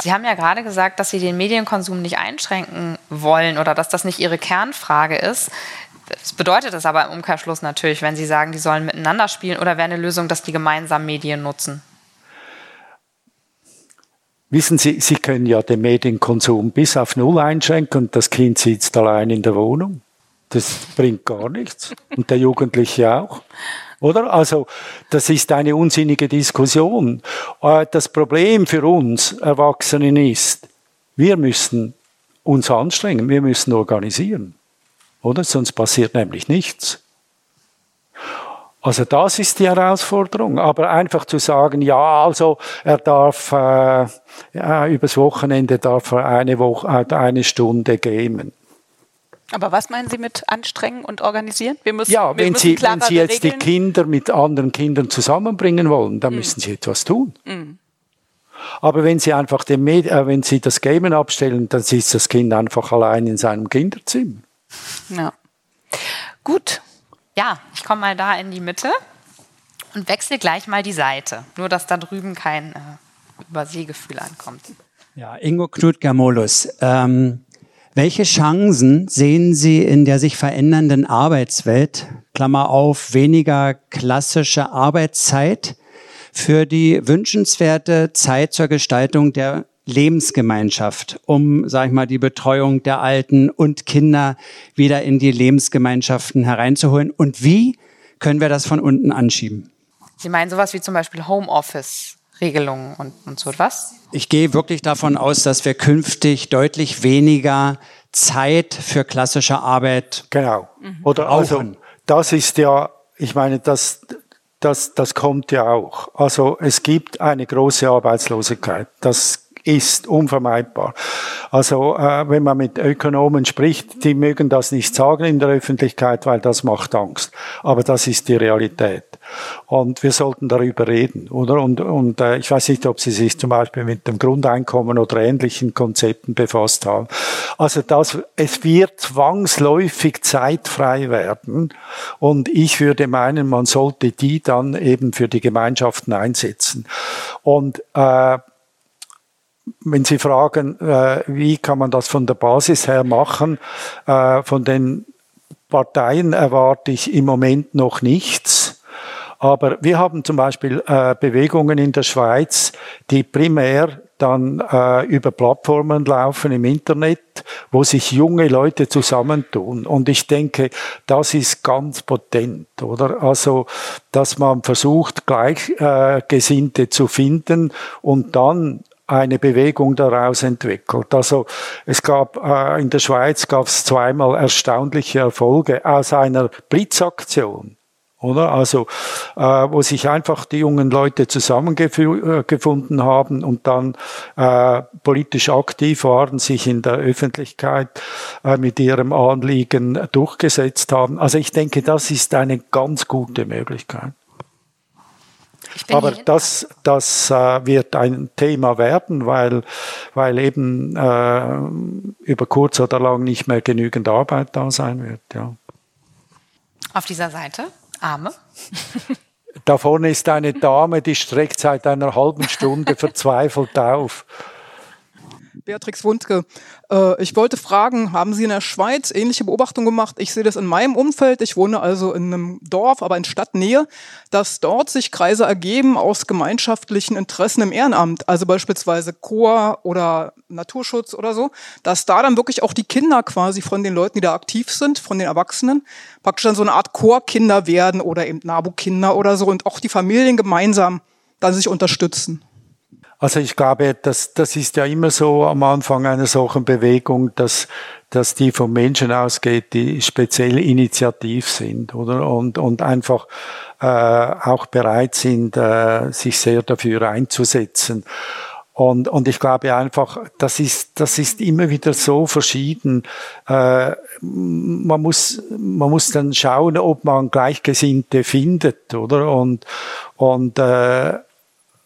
Sie haben ja gerade gesagt, dass Sie den Medienkonsum nicht einschränken wollen oder dass das nicht Ihre Kernfrage ist. Das bedeutet es aber im Umkehrschluss natürlich, wenn Sie sagen, die sollen miteinander spielen oder wäre eine Lösung, dass die gemeinsam Medien nutzen? Wissen Sie, Sie können ja den Medienkonsum bis auf Null einschränken und das Kind sitzt allein in der Wohnung. Das bringt gar nichts. Und der Jugendliche auch. Oder? Also, das ist eine unsinnige Diskussion. Äh, das Problem für uns Erwachsenen ist, wir müssen uns anstrengen, wir müssen organisieren. Oder? Sonst passiert nämlich nichts. Also das ist die Herausforderung. Aber einfach zu sagen, ja, also er darf äh, ja, übers Wochenende darf er eine Woche, äh, eine Stunde gamen. Aber was meinen Sie mit anstrengen und organisieren? Wir müssen, ja, wenn, Sie, wenn Sie jetzt Regeln. die Kinder mit anderen Kindern zusammenbringen wollen, dann mhm. müssen Sie etwas tun. Mhm. Aber wenn Sie einfach den Med äh, wenn Sie das Gamen abstellen, dann sitzt das Kind einfach allein in seinem Kinderzimmer. Ja. Gut. Ja, ich komme mal da in die Mitte und wechsle gleich mal die Seite. Nur, dass da drüben kein äh, Übersehgefühl ankommt. Ja, Ingo Knut-Gamolus. Ähm, welche Chancen sehen Sie in der sich verändernden Arbeitswelt, Klammer auf, weniger klassische Arbeitszeit, für die wünschenswerte Zeit zur Gestaltung der Lebensgemeinschaft, um, sag ich mal, die Betreuung der Alten und Kinder wieder in die Lebensgemeinschaften hereinzuholen? Und wie können wir das von unten anschieben? Sie meinen sowas wie zum Beispiel Homeoffice? Regelungen und, und so etwas? Ich gehe wirklich davon aus, dass wir künftig deutlich weniger Zeit für klassische Arbeit. Genau. Oder also, das ist ja, ich meine, das, das, das kommt ja auch. Also es gibt eine große Arbeitslosigkeit. Das ist unvermeidbar. Also äh, wenn man mit Ökonomen spricht, die mögen das nicht sagen in der Öffentlichkeit, weil das macht Angst. Aber das ist die Realität. Und wir sollten darüber reden, oder? Und, und äh, ich weiß nicht, ob Sie sich zum Beispiel mit dem Grundeinkommen oder ähnlichen Konzepten befasst haben. Also das, es wird zwangsläufig zeitfrei werden. Und ich würde meinen, man sollte die dann eben für die Gemeinschaften einsetzen. Und äh, wenn Sie fragen, äh, wie kann man das von der Basis her machen, äh, von den Parteien erwarte ich im Moment noch nichts. Aber wir haben zum Beispiel äh, Bewegungen in der Schweiz, die primär dann äh, über Plattformen laufen im Internet, wo sich junge Leute zusammentun. Und ich denke, das ist ganz potent, oder? Also, dass man versucht, Gleichgesinnte zu finden und dann eine Bewegung daraus entwickelt. Also es gab äh, in der Schweiz gab es zweimal erstaunliche Erfolge aus einer Blitzaktion. Oder? Also, äh, wo sich einfach die jungen Leute zusammengefunden haben und dann äh, politisch aktiv waren, sich in der Öffentlichkeit äh, mit ihrem Anliegen durchgesetzt haben. Also ich denke, das ist eine ganz gute Möglichkeit. Aber das, das äh, wird ein Thema werden, weil, weil eben äh, über kurz oder lang nicht mehr genügend Arbeit da sein wird. Ja. Auf dieser Seite Arme. Da vorne ist eine Dame, die streckt seit einer halben Stunde verzweifelt auf. Beatrix Wundke. Äh, ich wollte fragen, haben Sie in der Schweiz ähnliche Beobachtungen gemacht? Ich sehe das in meinem Umfeld. Ich wohne also in einem Dorf, aber in Stadtnähe, dass dort sich Kreise ergeben aus gemeinschaftlichen Interessen im Ehrenamt, also beispielsweise Chor oder Naturschutz oder so, dass da dann wirklich auch die Kinder quasi von den Leuten, die da aktiv sind, von den Erwachsenen, praktisch dann so eine Art Chorkinder werden oder eben Nabu-Kinder oder so und auch die Familien gemeinsam dann sich unterstützen. Also ich glaube, das, das ist ja immer so am Anfang einer solchen Bewegung, dass, dass die vom Menschen ausgeht, die speziell initiativ sind, oder? Und, und einfach äh, auch bereit sind, äh, sich sehr dafür einzusetzen. Und, und ich glaube einfach, das ist, das ist immer wieder so verschieden. Äh, man muss, man muss dann schauen, ob man Gleichgesinnte findet, oder? Und, und äh,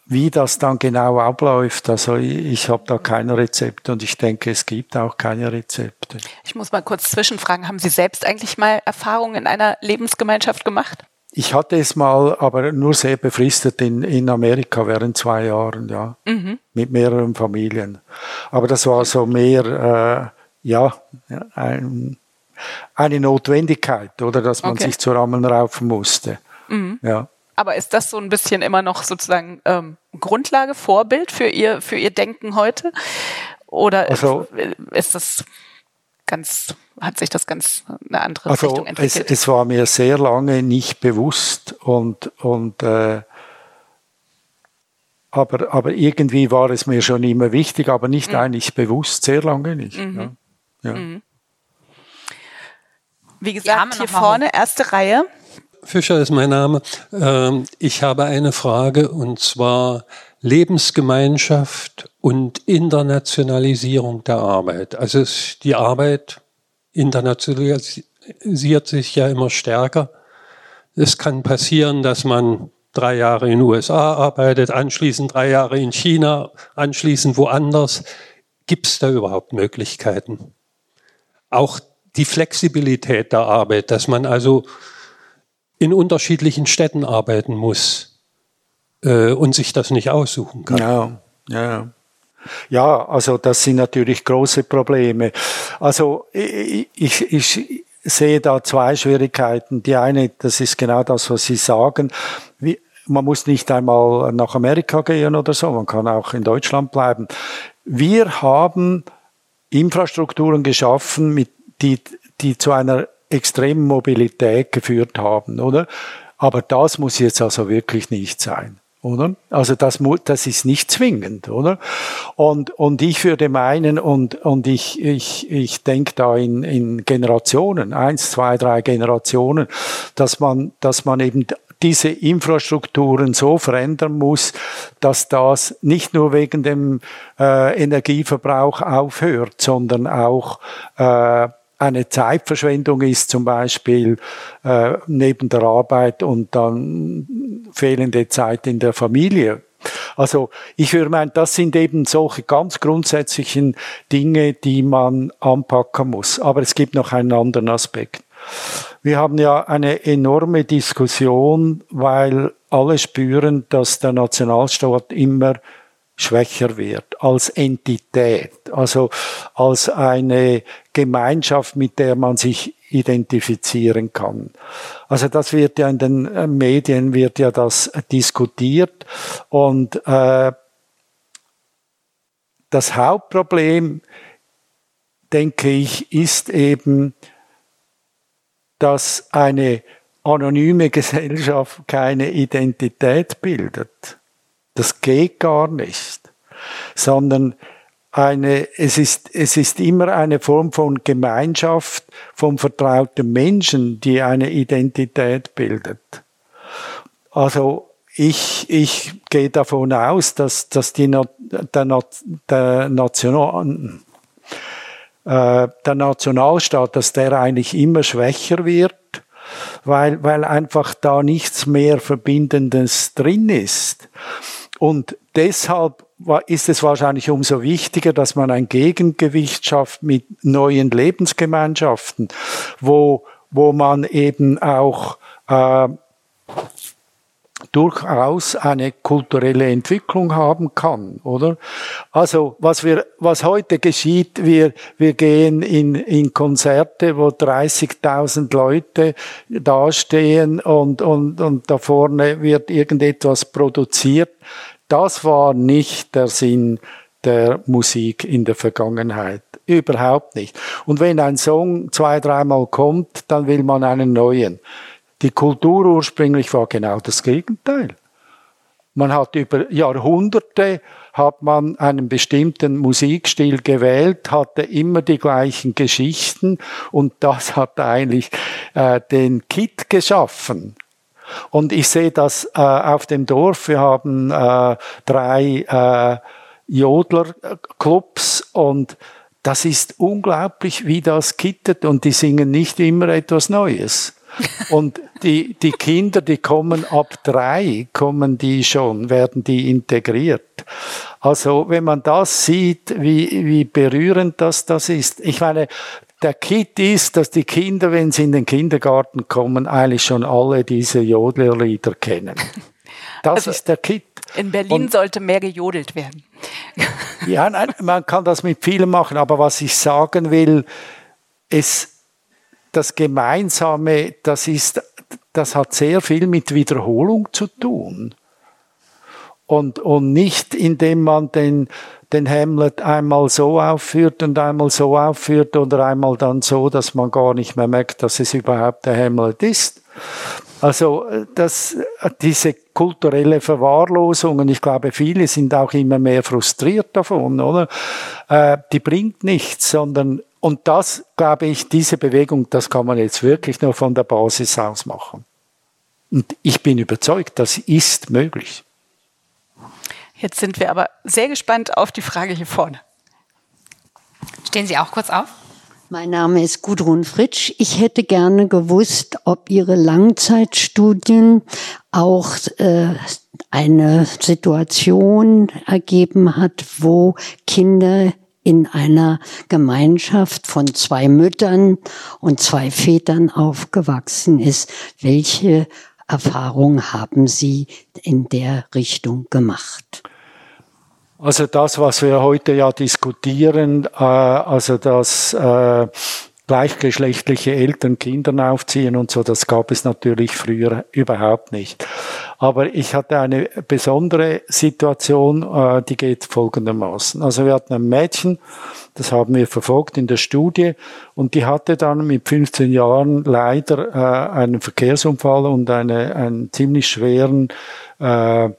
wie das dann genau abläuft, also ich, ich habe da kein Rezept und ich denke, es gibt auch keine Rezepte. Ich muss mal kurz zwischenfragen, haben Sie selbst eigentlich mal Erfahrungen in einer Lebensgemeinschaft gemacht? Ich hatte es mal, aber nur sehr befristet in, in Amerika während zwei Jahren, ja, mhm. mit mehreren Familien. Aber das war so mehr, äh, ja, ein, eine Notwendigkeit, oder, dass man okay. sich zusammenraufen musste. Mhm. Ja. Aber ist das so ein bisschen immer noch sozusagen ähm, Grundlage, Vorbild für ihr, für ihr Denken heute? Oder also, ist das ganz, hat sich das ganz eine andere also Richtung entwickelt? Es, es war mir sehr lange nicht bewusst und, und äh, aber, aber irgendwie war es mir schon immer wichtig, aber nicht mhm. eigentlich bewusst, sehr lange nicht. Mhm. Ja. Ja. Mhm. Wie gesagt, hier vorne, erste Reihe. Fischer ist mein Name. Ähm, ich habe eine Frage und zwar Lebensgemeinschaft und Internationalisierung der Arbeit. Also die Arbeit internationalisiert sich ja immer stärker. Es kann passieren, dass man drei Jahre in den USA arbeitet, anschließend drei Jahre in China, anschließend woanders. Gibt es da überhaupt Möglichkeiten? Auch die Flexibilität der Arbeit, dass man also in unterschiedlichen Städten arbeiten muss äh, und sich das nicht aussuchen kann. Ja, ja. Ja, also das sind natürlich große Probleme. Also ich, ich, sehe da zwei Schwierigkeiten. Die eine, das ist genau das, was Sie sagen. Wie, man muss nicht einmal nach Amerika gehen oder so, man kann auch in Deutschland bleiben. Wir haben Infrastrukturen geschaffen, mit, die, die zu einer extremen Mobilität geführt haben, oder? Aber das muss jetzt also wirklich nicht sein. oder? Also das, das ist nicht zwingend, oder? Und, und ich würde meinen, und, und ich, ich, ich denke da in, in Generationen, eins, zwei, drei Generationen, dass man, dass man eben diese Infrastrukturen so verändern muss, dass das nicht nur wegen dem äh, Energieverbrauch aufhört, sondern auch äh, eine Zeitverschwendung ist, zum Beispiel äh, neben der Arbeit und dann fehlende Zeit in der Familie. Also ich würde meinen, das sind eben solche ganz grundsätzlichen Dinge, die man anpacken muss. Aber es gibt noch einen anderen Aspekt. Wir haben ja eine enorme Diskussion, weil alle spüren, dass der Nationalstaat immer schwächer wird als Entität, also als eine Gemeinschaft, mit der man sich identifizieren kann. Also das wird ja in den äh, Medien wird ja das diskutiert und äh, das Hauptproblem, denke ich, ist eben, dass eine anonyme Gesellschaft keine Identität bildet. Das geht gar nicht. Sondern eine, es ist, es ist immer eine Form von Gemeinschaft von vertrauten Menschen, die eine Identität bildet. Also ich, ich gehe davon aus, dass, dass die, der, der, National, äh, der Nationalstaat, dass der eigentlich immer schwächer wird, weil, weil einfach da nichts mehr Verbindendes drin ist. Und deshalb ist es wahrscheinlich umso wichtiger, dass man ein Gegengewicht schafft mit neuen Lebensgemeinschaften, wo, wo man eben auch äh, durchaus eine kulturelle Entwicklung haben kann, oder? Also, was wir, was heute geschieht, wir, wir gehen in, in Konzerte, wo 30.000 Leute dastehen und, und, und da vorne wird irgendetwas produziert. Das war nicht der Sinn der Musik in der Vergangenheit. Überhaupt nicht. Und wenn ein Song zwei, dreimal kommt, dann will man einen neuen. Die Kultur ursprünglich war genau das Gegenteil. Man hat über Jahrhunderte hat man einen bestimmten Musikstil gewählt, hatte immer die gleichen Geschichten und das hat eigentlich äh, den Kit geschaffen. Und ich sehe das äh, auf dem Dorf. Wir haben äh, drei äh, Jodlerclubs und das ist unglaublich, wie das kittet und die singen nicht immer etwas Neues. Und die, die Kinder, die kommen ab drei, kommen die schon, werden die integriert. Also wenn man das sieht, wie, wie berührend das das ist. Ich meine, der Kit ist, dass die Kinder, wenn sie in den Kindergarten kommen, eigentlich schon alle diese Jodlerlieder kennen. Das also ist der Kit. In Berlin Und, sollte mehr gejodelt werden. ja, nein, man kann das mit vielem machen, aber was ich sagen will, es das Gemeinsame, das ist, das hat sehr viel mit Wiederholung zu tun. Und, und nicht indem man den, den Hamlet einmal so aufführt und einmal so aufführt oder einmal dann so, dass man gar nicht mehr merkt, dass es überhaupt der Hamlet ist. Also das, diese kulturelle Verwahrlosung, und ich glaube, viele sind auch immer mehr frustriert davon, oder? Äh, die bringt nichts, sondern und das, glaube ich, diese Bewegung, das kann man jetzt wirklich nur von der Basis aus machen. Und ich bin überzeugt, das ist möglich. Jetzt sind wir aber sehr gespannt auf die Frage hier vorne. Stehen Sie auch kurz auf? Mein Name ist Gudrun Fritsch. Ich hätte gerne gewusst, ob Ihre Langzeitstudien auch äh, eine Situation ergeben hat, wo Kinder in einer Gemeinschaft von zwei Müttern und zwei Vätern aufgewachsen ist. Welche Erfahrungen haben Sie in der Richtung gemacht? Also das, was wir heute ja diskutieren, äh, also das äh, gleichgeschlechtliche Eltern Kindern aufziehen und so, das gab es natürlich früher überhaupt nicht. Aber ich hatte eine besondere Situation, äh, die geht folgendermaßen. Also wir hatten ein Mädchen, das haben wir verfolgt in der Studie, und die hatte dann mit 15 Jahren leider äh, einen Verkehrsunfall und eine, einen ziemlich schweren äh,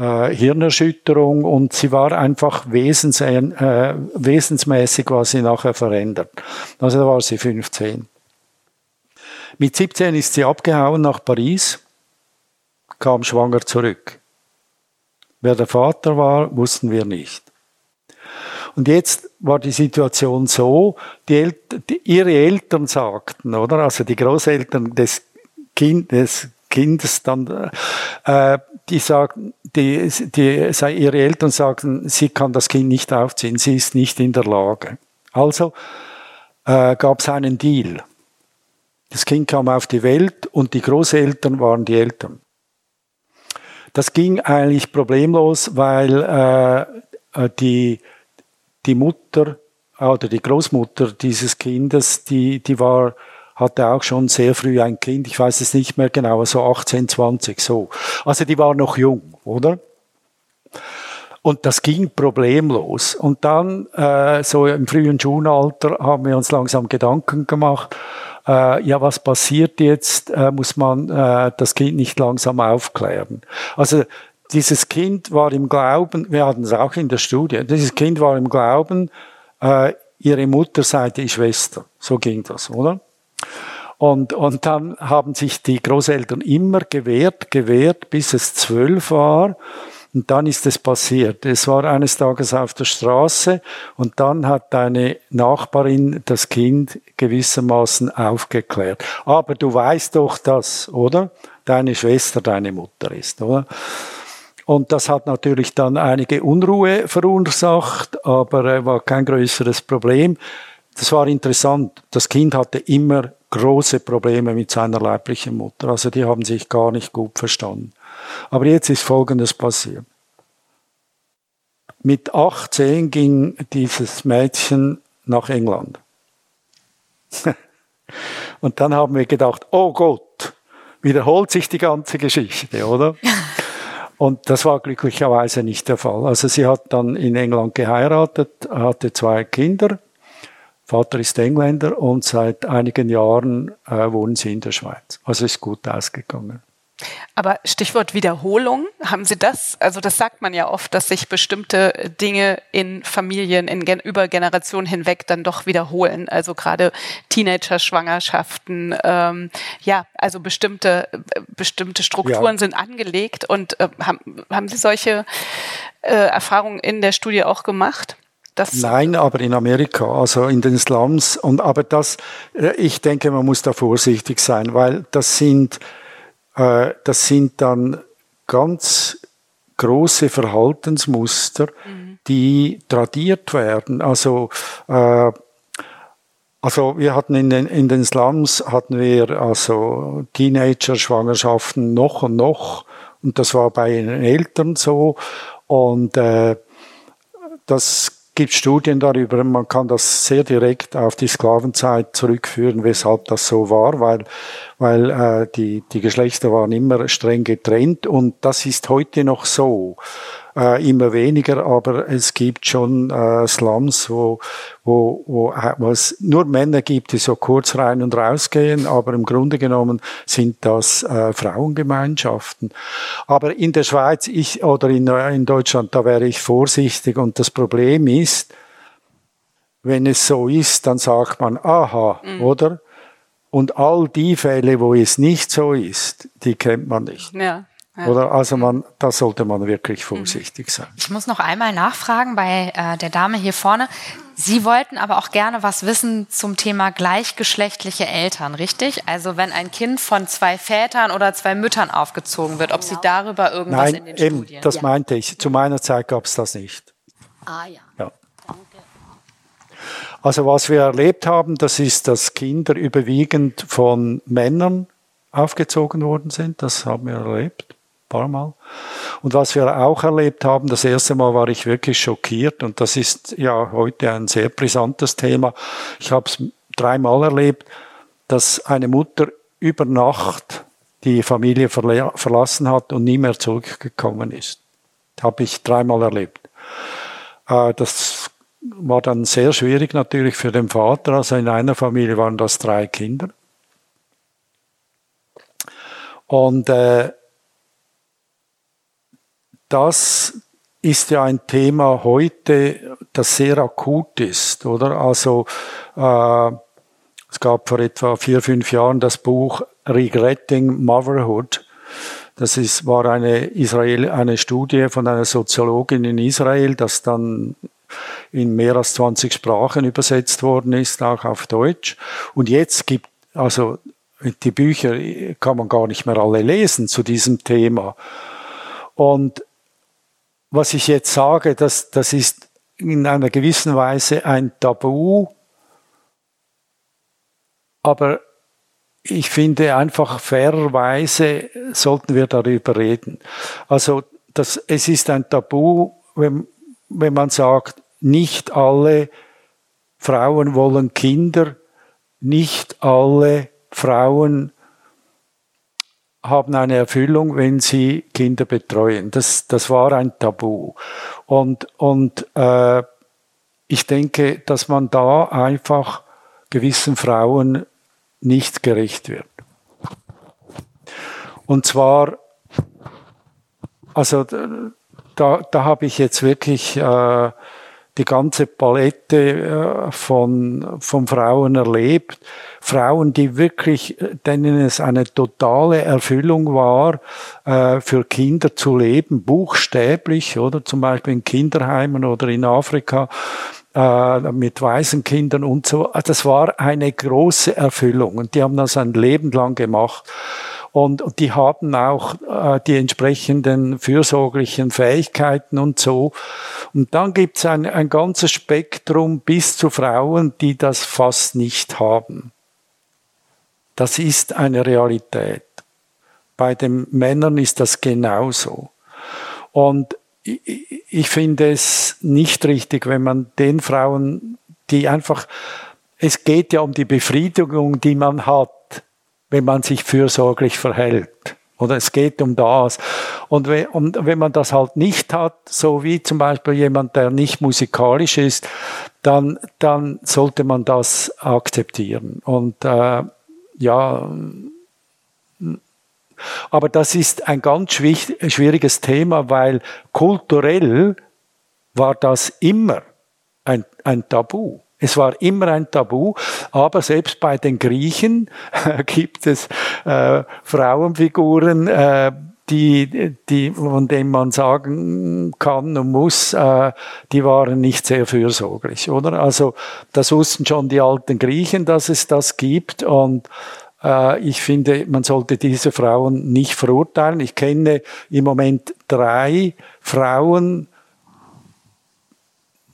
äh, Hirnerschütterung und sie war einfach wesens, äh, wesensmäßig quasi nachher verändert. Also da war sie 15. Mit 17 ist sie abgehauen nach Paris, kam schwanger zurück. Wer der Vater war, wussten wir nicht. Und jetzt war die Situation so, die El die, ihre Eltern sagten, oder? Also die Großeltern des, kind, des Kindes dann, äh, die sagten, die, die, ihre Eltern sagten, sie kann das Kind nicht aufziehen, sie ist nicht in der Lage. Also äh, gab es einen Deal. Das Kind kam auf die Welt und die Großeltern waren die Eltern. Das ging eigentlich problemlos, weil äh, äh die die Mutter oder die Großmutter dieses Kindes, die, die war, hatte auch schon sehr früh ein Kind, ich weiß es nicht mehr genau, so 18, 20, so. Also die war noch jung, oder? Und das ging problemlos. Und dann, äh, so im frühen Schulalter, haben wir uns langsam Gedanken gemacht, äh, ja, was passiert jetzt? Äh, muss man äh, das Kind nicht langsam aufklären? Also dieses Kind war im Glauben, wir hatten es auch in der Studie, dieses Kind war im Glauben, äh, ihre Mutter sei die Schwester. So ging das, oder? Und, und dann haben sich die Großeltern immer gewehrt, gewehrt, bis es zwölf war. Und dann ist es passiert. Es war eines Tages auf der Straße und dann hat eine Nachbarin das Kind gewissermaßen aufgeklärt. Aber du weißt doch das, oder? Deine Schwester deine Mutter ist, oder? Und das hat natürlich dann einige Unruhe verursacht, aber äh, war kein größeres Problem. Das war interessant. Das Kind hatte immer große Probleme mit seiner leiblichen Mutter. Also die haben sich gar nicht gut verstanden. Aber jetzt ist Folgendes passiert. Mit 18 ging dieses Mädchen nach England. Und dann haben wir gedacht, oh Gott, wiederholt sich die ganze Geschichte, oder? Und das war glücklicherweise nicht der Fall. Also sie hat dann in England geheiratet, hatte zwei Kinder. Vater ist Engländer und seit einigen Jahren äh, wohnen sie in der Schweiz. Also ist gut ausgegangen. Aber Stichwort Wiederholung, haben Sie das? Also das sagt man ja oft, dass sich bestimmte Dinge in Familien in gen über Generationen hinweg dann doch wiederholen. Also gerade Teenager-Schwangerschaften, ähm, ja, also bestimmte bestimmte Strukturen ja. sind angelegt. Und äh, haben, haben Sie solche äh, Erfahrungen in der Studie auch gemacht? Das Nein, aber in Amerika, also in den Slums. Und aber das, äh, ich denke, man muss da vorsichtig sein, weil das sind äh, das sind dann ganz große Verhaltensmuster, mhm. die tradiert werden. Also äh, also wir hatten in den, in den Slums hatten wir also Teenager-Schwangerschaften noch und noch und das war bei den Eltern so und äh, das gibt Studien darüber, man kann das sehr direkt auf die Sklavenzeit zurückführen, weshalb das so war, weil, weil äh, die, die Geschlechter waren immer streng getrennt und das ist heute noch so äh, immer weniger, aber es gibt schon äh, Slums, wo, wo, wo, wo es nur Männer gibt, die so kurz rein und raus gehen, aber im Grunde genommen sind das äh, Frauengemeinschaften. Aber in der Schweiz ich, oder in, in Deutschland, da wäre ich vorsichtig und das Problem ist, wenn es so ist, dann sagt man, aha, mhm. oder? Und all die Fälle, wo es nicht so ist, die kennt man nicht. Ja. Oder also man, da sollte man wirklich vorsichtig sein. Ich muss noch einmal nachfragen bei äh, der Dame hier vorne. Sie wollten aber auch gerne was wissen zum Thema gleichgeschlechtliche Eltern, richtig? Also wenn ein Kind von zwei Vätern oder zwei Müttern aufgezogen wird, ob genau. Sie darüber irgendwas Nein, in den eben, Studien? Das ja. meinte ich. Zu meiner Zeit gab es das nicht. Ah ja. ja. Also was wir erlebt haben, das ist, dass Kinder überwiegend von Männern aufgezogen worden sind. Das haben wir erlebt paar Mal. Und was wir auch erlebt haben, das erste Mal war ich wirklich schockiert und das ist ja heute ein sehr brisantes Thema. Ich habe es dreimal erlebt, dass eine Mutter über Nacht die Familie verlassen hat und nie mehr zurückgekommen ist. Habe ich dreimal erlebt. Äh, das war dann sehr schwierig natürlich für den Vater. Also in einer Familie waren das drei Kinder. Und äh, das ist ja ein Thema heute, das sehr akut ist, oder? Also äh, es gab vor etwa vier, fünf Jahren das Buch Regretting Motherhood. Das ist, war eine, Israel, eine Studie von einer Soziologin in Israel, das dann in mehr als 20 Sprachen übersetzt worden ist, auch auf Deutsch. Und jetzt gibt, also die Bücher kann man gar nicht mehr alle lesen zu diesem Thema. Und was ich jetzt sage, das, das ist in einer gewissen Weise ein Tabu, aber ich finde einfach fairerweise sollten wir darüber reden. Also das, es ist ein Tabu, wenn, wenn man sagt, nicht alle Frauen wollen Kinder, nicht alle Frauen haben eine Erfüllung, wenn sie Kinder betreuen. Das, das war ein Tabu. Und, und äh, ich denke, dass man da einfach gewissen Frauen nicht gerecht wird. Und zwar, also da, da habe ich jetzt wirklich äh, die ganze Palette äh, von, von Frauen erlebt. Frauen, die wirklich, denen es eine totale Erfüllung war, äh, für Kinder zu leben, buchstäblich, oder zum Beispiel in Kinderheimen oder in Afrika äh, mit Waisenkindern und so. Das war eine große Erfüllung und die haben das ein Leben lang gemacht. Und, die haben auch äh, die entsprechenden fürsorglichen Fähigkeiten und so. Und dann gibt's ein, ein ganzes Spektrum bis zu Frauen, die das fast nicht haben. Das ist eine Realität. Bei den Männern ist das genauso. Und ich finde es nicht richtig, wenn man den Frauen, die einfach, es geht ja um die Befriedigung, die man hat, wenn man sich fürsorglich verhält. Oder es geht um das. Und wenn, und wenn man das halt nicht hat, so wie zum Beispiel jemand, der nicht musikalisch ist, dann, dann sollte man das akzeptieren. Und äh, ja, aber das ist ein ganz schwieriges Thema, weil kulturell war das immer ein, ein Tabu. Es war immer ein Tabu, aber selbst bei den Griechen gibt es äh, Frauenfiguren, äh, die, die, von denen man sagen kann und muss, äh, die waren nicht sehr fürsorglich, oder? Also das wussten schon die alten Griechen, dass es das gibt und äh, ich finde, man sollte diese Frauen nicht verurteilen. Ich kenne im Moment drei Frauen,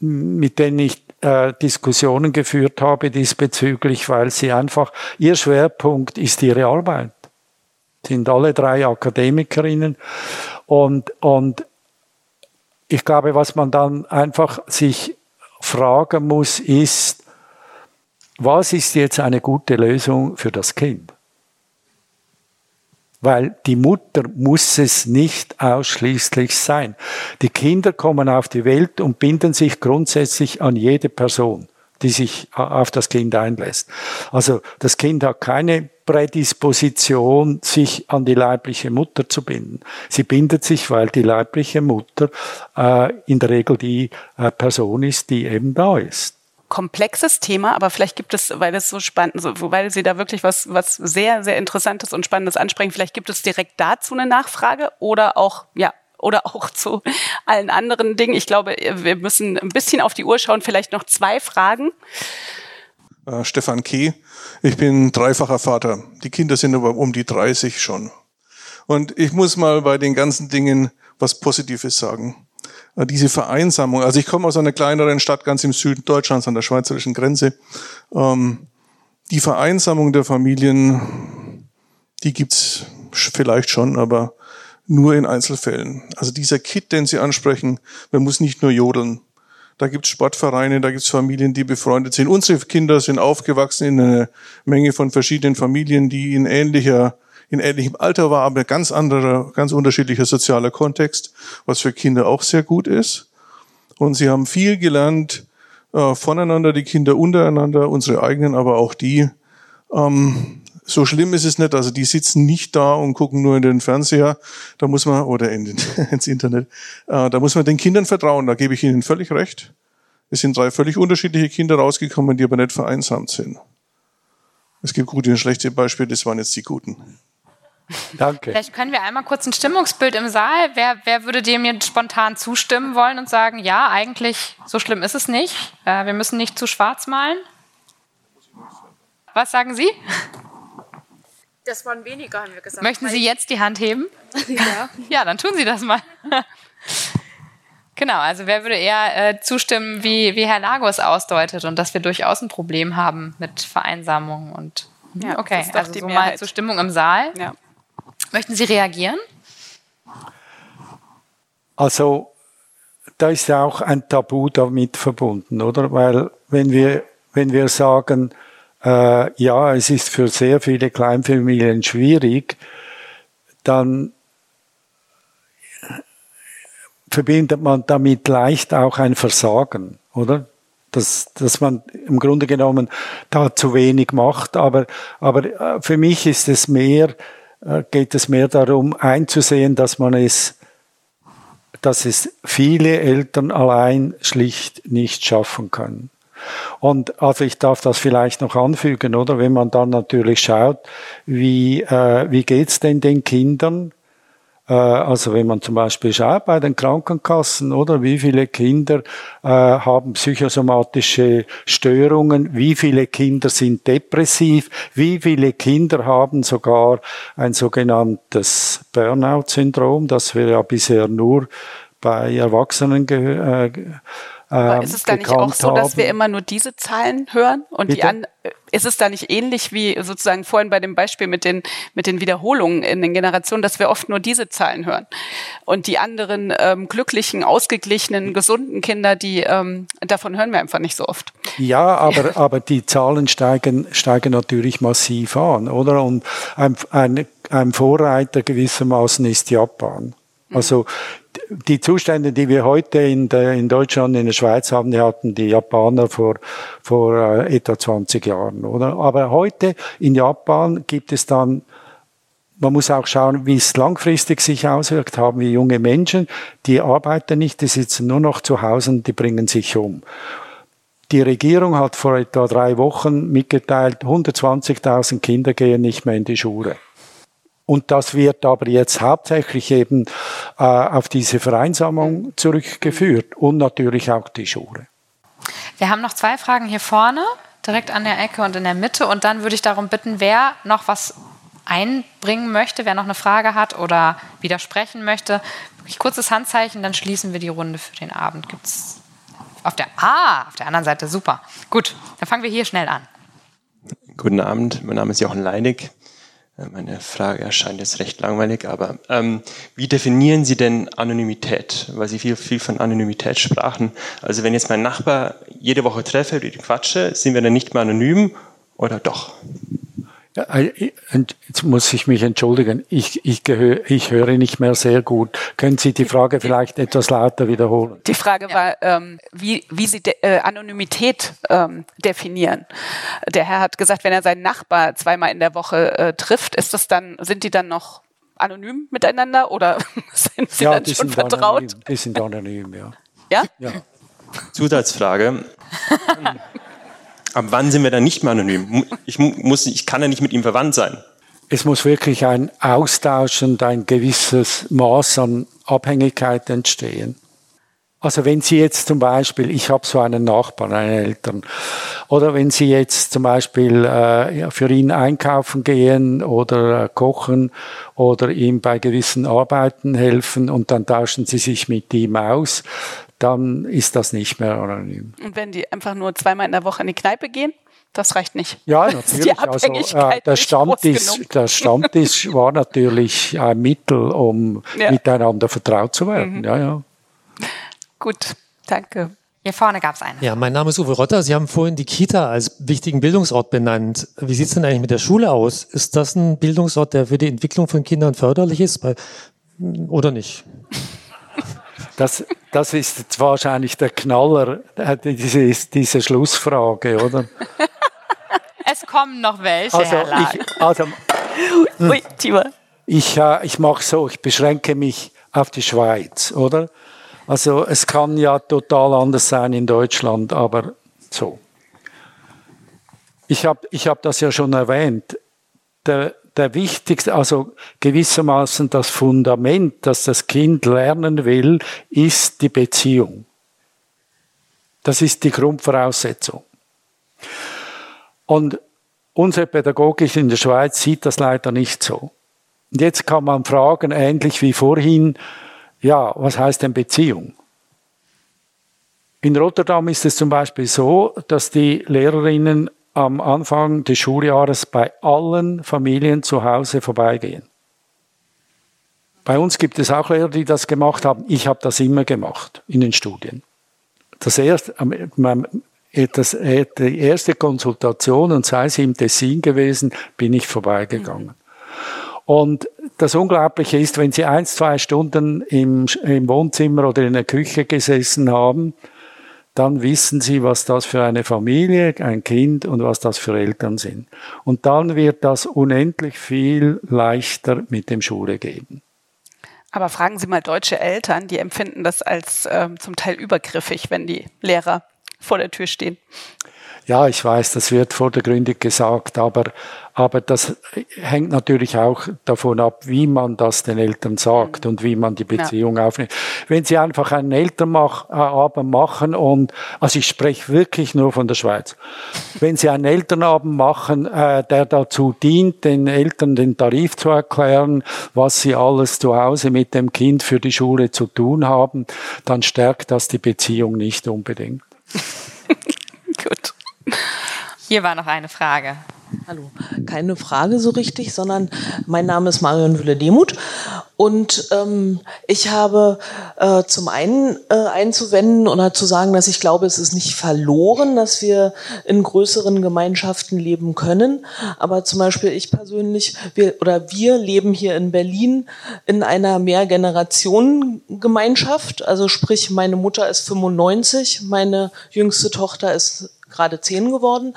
mit denen ich äh, Diskussionen geführt habe diesbezüglich, weil sie einfach, ihr Schwerpunkt ist ihre Arbeit. Sind alle drei Akademikerinnen und, und ich glaube, was man dann einfach sich fragen muss, ist, was ist jetzt eine gute Lösung für das Kind? Weil die Mutter muss es nicht ausschließlich sein. Die Kinder kommen auf die Welt und binden sich grundsätzlich an jede Person, die sich auf das Kind einlässt. Also das Kind hat keine Prädisposition, sich an die leibliche Mutter zu binden. Sie bindet sich, weil die leibliche Mutter äh, in der Regel die äh, Person ist, die eben da ist komplexes Thema, aber vielleicht gibt es, weil es so spannend, so, weil Sie da wirklich was, was sehr, sehr Interessantes und Spannendes ansprechen, vielleicht gibt es direkt dazu eine Nachfrage oder auch, ja, oder auch zu allen anderen Dingen. Ich glaube, wir müssen ein bisschen auf die Uhr schauen, vielleicht noch zwei Fragen. Äh, Stefan Keh, ich bin dreifacher Vater. Die Kinder sind aber um die 30 schon. Und ich muss mal bei den ganzen Dingen was Positives sagen. Äh, diese Vereinsamung. Also ich komme aus einer kleineren Stadt ganz im Süden Deutschlands an der schweizerischen Grenze. Ähm, die Vereinsamung der Familien, die gibt's vielleicht schon, aber nur in Einzelfällen. Also dieser Kit, den Sie ansprechen, man muss nicht nur jodeln. Da gibt's Sportvereine, da gibt's Familien, die befreundet sind. Unsere Kinder sind aufgewachsen in einer Menge von verschiedenen Familien, die in ähnlicher in ähnlichem Alter war, aber ganz anderer, ganz unterschiedlicher sozialer Kontext, was für Kinder auch sehr gut ist. Und sie haben viel gelernt äh, voneinander, die Kinder untereinander, unsere eigenen, aber auch die, ähm, so schlimm ist es nicht. Also die sitzen nicht da und gucken nur in den Fernseher. Da muss man, oder in den, ins Internet, äh, da muss man den Kindern vertrauen. Da gebe ich Ihnen völlig recht. Es sind drei völlig unterschiedliche Kinder rausgekommen, die aber nicht vereinsamt sind. Es gibt gute und schlechte Beispiele, das waren jetzt die guten. Danke. Vielleicht können wir einmal kurz ein Stimmungsbild im Saal. Wer, wer würde dem jetzt spontan zustimmen wollen und sagen, ja, eigentlich so schlimm ist es nicht. Äh, wir müssen nicht zu schwarz malen? Was sagen Sie? Das waren weniger, haben wir gesagt. Möchten Sie jetzt die Hand heben? Ja. Ja, dann tun Sie das mal. Genau, also wer würde eher äh, zustimmen, wie, wie Herr Lagos ausdeutet und dass wir durchaus ein Problem haben mit Vereinsamung und Ja, okay, das ist doch also die so mal zur Stimmung im Saal. Ja. Möchten Sie reagieren? Also da ist ja auch ein Tabu damit verbunden, oder? Weil wenn wir, wenn wir sagen, äh, ja, es ist für sehr viele Kleinfamilien schwierig, dann verbindet man damit leicht auch ein Versagen, oder? Dass, dass man im Grunde genommen da zu wenig macht. Aber, aber äh, für mich ist es mehr, geht es mehr darum einzusehen, dass man es dass es viele Eltern allein schlicht nicht schaffen können. Und also ich darf das vielleicht noch anfügen, oder? Wenn man dann natürlich schaut, wie, äh, wie geht's denn den Kindern? Äh, also wenn man zum Beispiel schaut bei den Krankenkassen, oder? Wie viele Kinder äh, haben psychosomatische Störungen? Wie viele Kinder sind depressiv? Wie viele Kinder haben sogar ein sogenanntes Burnout-Syndrom, das wir ja bisher nur bei Erwachsenen äh, Aber ähm, ist es da nicht auch so, dass wir immer nur diese Zahlen hören und die Bitte? an, ist es da nicht ähnlich wie sozusagen vorhin bei dem Beispiel mit den, mit den Wiederholungen in den Generationen, dass wir oft nur diese Zahlen hören und die anderen ähm, glücklichen, ausgeglichenen, gesunden Kinder, die ähm, davon hören wir einfach nicht so oft. Ja, aber, aber die Zahlen steigen, steigen natürlich massiv an, oder? Und ein, ein, ein Vorreiter gewissermaßen ist Japan. Also die Zustände, die wir heute in, der, in Deutschland, in der Schweiz haben, die hatten die Japaner vor, vor äh, etwa 20 Jahren, oder? Aber heute in Japan gibt es dann man muss auch schauen, wie es langfristig sich auswirkt. Haben wir junge Menschen, die arbeiten nicht, die sitzen nur noch zu Hause und die bringen sich um. Die Regierung hat vor etwa drei Wochen mitgeteilt, 120.000 Kinder gehen nicht mehr in die Schule. Und das wird aber jetzt hauptsächlich eben äh, auf diese Vereinsamung zurückgeführt und natürlich auch die Schule. Wir haben noch zwei Fragen hier vorne, direkt an der Ecke und in der Mitte. Und dann würde ich darum bitten, wer noch was einbringen möchte, wer noch eine Frage hat oder widersprechen möchte, wirklich kurzes Handzeichen, dann schließen wir die Runde für den Abend. Gibt's auf der Ah, auf der anderen Seite, super. Gut, dann fangen wir hier schnell an. Guten Abend, mein Name ist Jochen Leinig. Meine Frage erscheint jetzt recht langweilig, aber ähm, wie definieren Sie denn Anonymität? Weil Sie viel, viel von Anonymität sprachen. Also wenn jetzt mein Nachbar jede Woche treffe, die quatsche, sind wir dann nicht mehr anonym oder doch? Äh, und Jetzt muss ich mich entschuldigen. Ich, ich, gehör, ich höre nicht mehr sehr gut. Können Sie die Frage vielleicht etwas lauter wiederholen? Die Frage war, ähm, wie, wie Sie de äh, Anonymität ähm, definieren. Der Herr hat gesagt, wenn er seinen Nachbar zweimal in der Woche äh, trifft, ist das dann, sind die dann noch anonym miteinander oder sind sie ja, dann die schon sind vertraut? anonym. Die sind anonym, ja. Ja? ja. Zusatzfrage. Ab wann sind wir dann nicht mehr anonym? Ich, mu- muss, ich kann ja nicht mit ihm verwandt sein. Es muss wirklich ein Austausch und ein gewisses Maß an Abhängigkeit entstehen. Also wenn Sie jetzt zum Beispiel, ich habe so einen Nachbarn, einen Eltern, oder wenn Sie jetzt zum Beispiel äh, für ihn einkaufen gehen oder äh, kochen oder ihm bei gewissen Arbeiten helfen und dann tauschen Sie sich mit ihm aus, dann ist das nicht mehr anonym. Und wenn die einfach nur zweimal in der Woche in die Kneipe gehen, das reicht nicht. Ja, Ist die natürlich. Also, Abhängigkeit äh, der, nicht Stammtisch, der Stammtisch war natürlich ein Mittel, um Ja. miteinander vertraut zu werden. Mhm. Ja, ja. Gut, danke. Hier vorne gab es einen. Ja, mein Name ist Uwe Rotter. Sie haben vorhin die Kita als wichtigen Bildungsort benannt. Wie sieht es denn eigentlich mit der Schule aus? Ist das ein Bildungsort, der für die Entwicklung von Kindern förderlich ist? Bei, oder nicht? Das, das ist jetzt wahrscheinlich der Knaller, äh, diese, diese Schlussfrage, oder? Es kommen noch welche, Also, Herr ich, also Ui, ich, äh, ich mache so, ich beschränke mich auf die Schweiz, oder? Also es kann ja total anders sein in Deutschland, aber so. Ich habe ich hab das ja schon erwähnt. Der, der wichtigste, also gewissermaßen das Fundament, das das Kind lernen will, ist die Beziehung. Das ist die Grundvoraussetzung. Und unsere Pädagogik in der Schweiz sieht das leider nicht so. Und jetzt kann man fragen, ähnlich wie vorhin, ja, was heißt denn Beziehung? In Rotterdam ist es zum Beispiel so, dass die Lehrerinnen am Anfang des Schuljahres bei allen Familien zu Hause vorbeigehen. Bei uns gibt es auch Lehrer, die das gemacht haben. Ich habe das immer gemacht in den Studien. Das erste, das, die erste Konsultation, und sei sie im Tessin gewesen, bin ich vorbeigegangen. Und das Unglaubliche ist, wenn Sie eins, zwei Stunden im, im Wohnzimmer oder in der Küche gesessen haben, dann wissen Sie, was das für eine Familie, ein Kind und was das für Eltern sind. Und dann wird das unendlich viel leichter mit dem Schule gehen. Aber fragen Sie mal deutsche Eltern, die empfinden das als äh, zum Teil übergriffig, wenn die Lehrer vor der Tür stehen. Ja, ich weiß, das wird vordergründig gesagt, aber, aber das hängt natürlich auch davon ab, wie man das den Eltern sagt und wie man die Beziehung ja. aufnimmt. Wenn Sie einfach einen Elternabend machen und, also ich spreche wirklich nur von der Schweiz, wenn Sie einen Elternabend machen, äh, der dazu dient, den Eltern den Tarif zu erklären, was sie alles zu Hause mit dem Kind für die Schule zu tun haben, dann stärkt das die Beziehung nicht unbedingt. Gut. Hier war noch eine Frage. Hallo, keine Frage so richtig, sondern mein Name ist Marion Wülle-Demuth und ähm, ich habe äh, zum einen äh, einzuwenden oder zu sagen, dass ich glaube, es ist nicht verloren, dass wir in größeren Gemeinschaften leben können. Aber zum Beispiel ich persönlich, wir oder wir leben hier in Berlin in einer Mehrgenerationengemeinschaft. Also sprich, meine Mutter ist 95, meine jüngste Tochter ist gerade zehn geworden.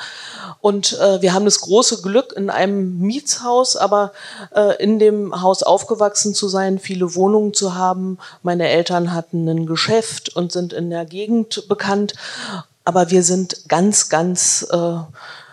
Und äh, wir haben das große Glück, in einem Mietshaus, aber äh, in dem Haus aufgewachsen zu sein, viele Wohnungen zu haben. Meine Eltern hatten ein Geschäft und sind in der Gegend bekannt. Aber wir sind ganz, ganz äh,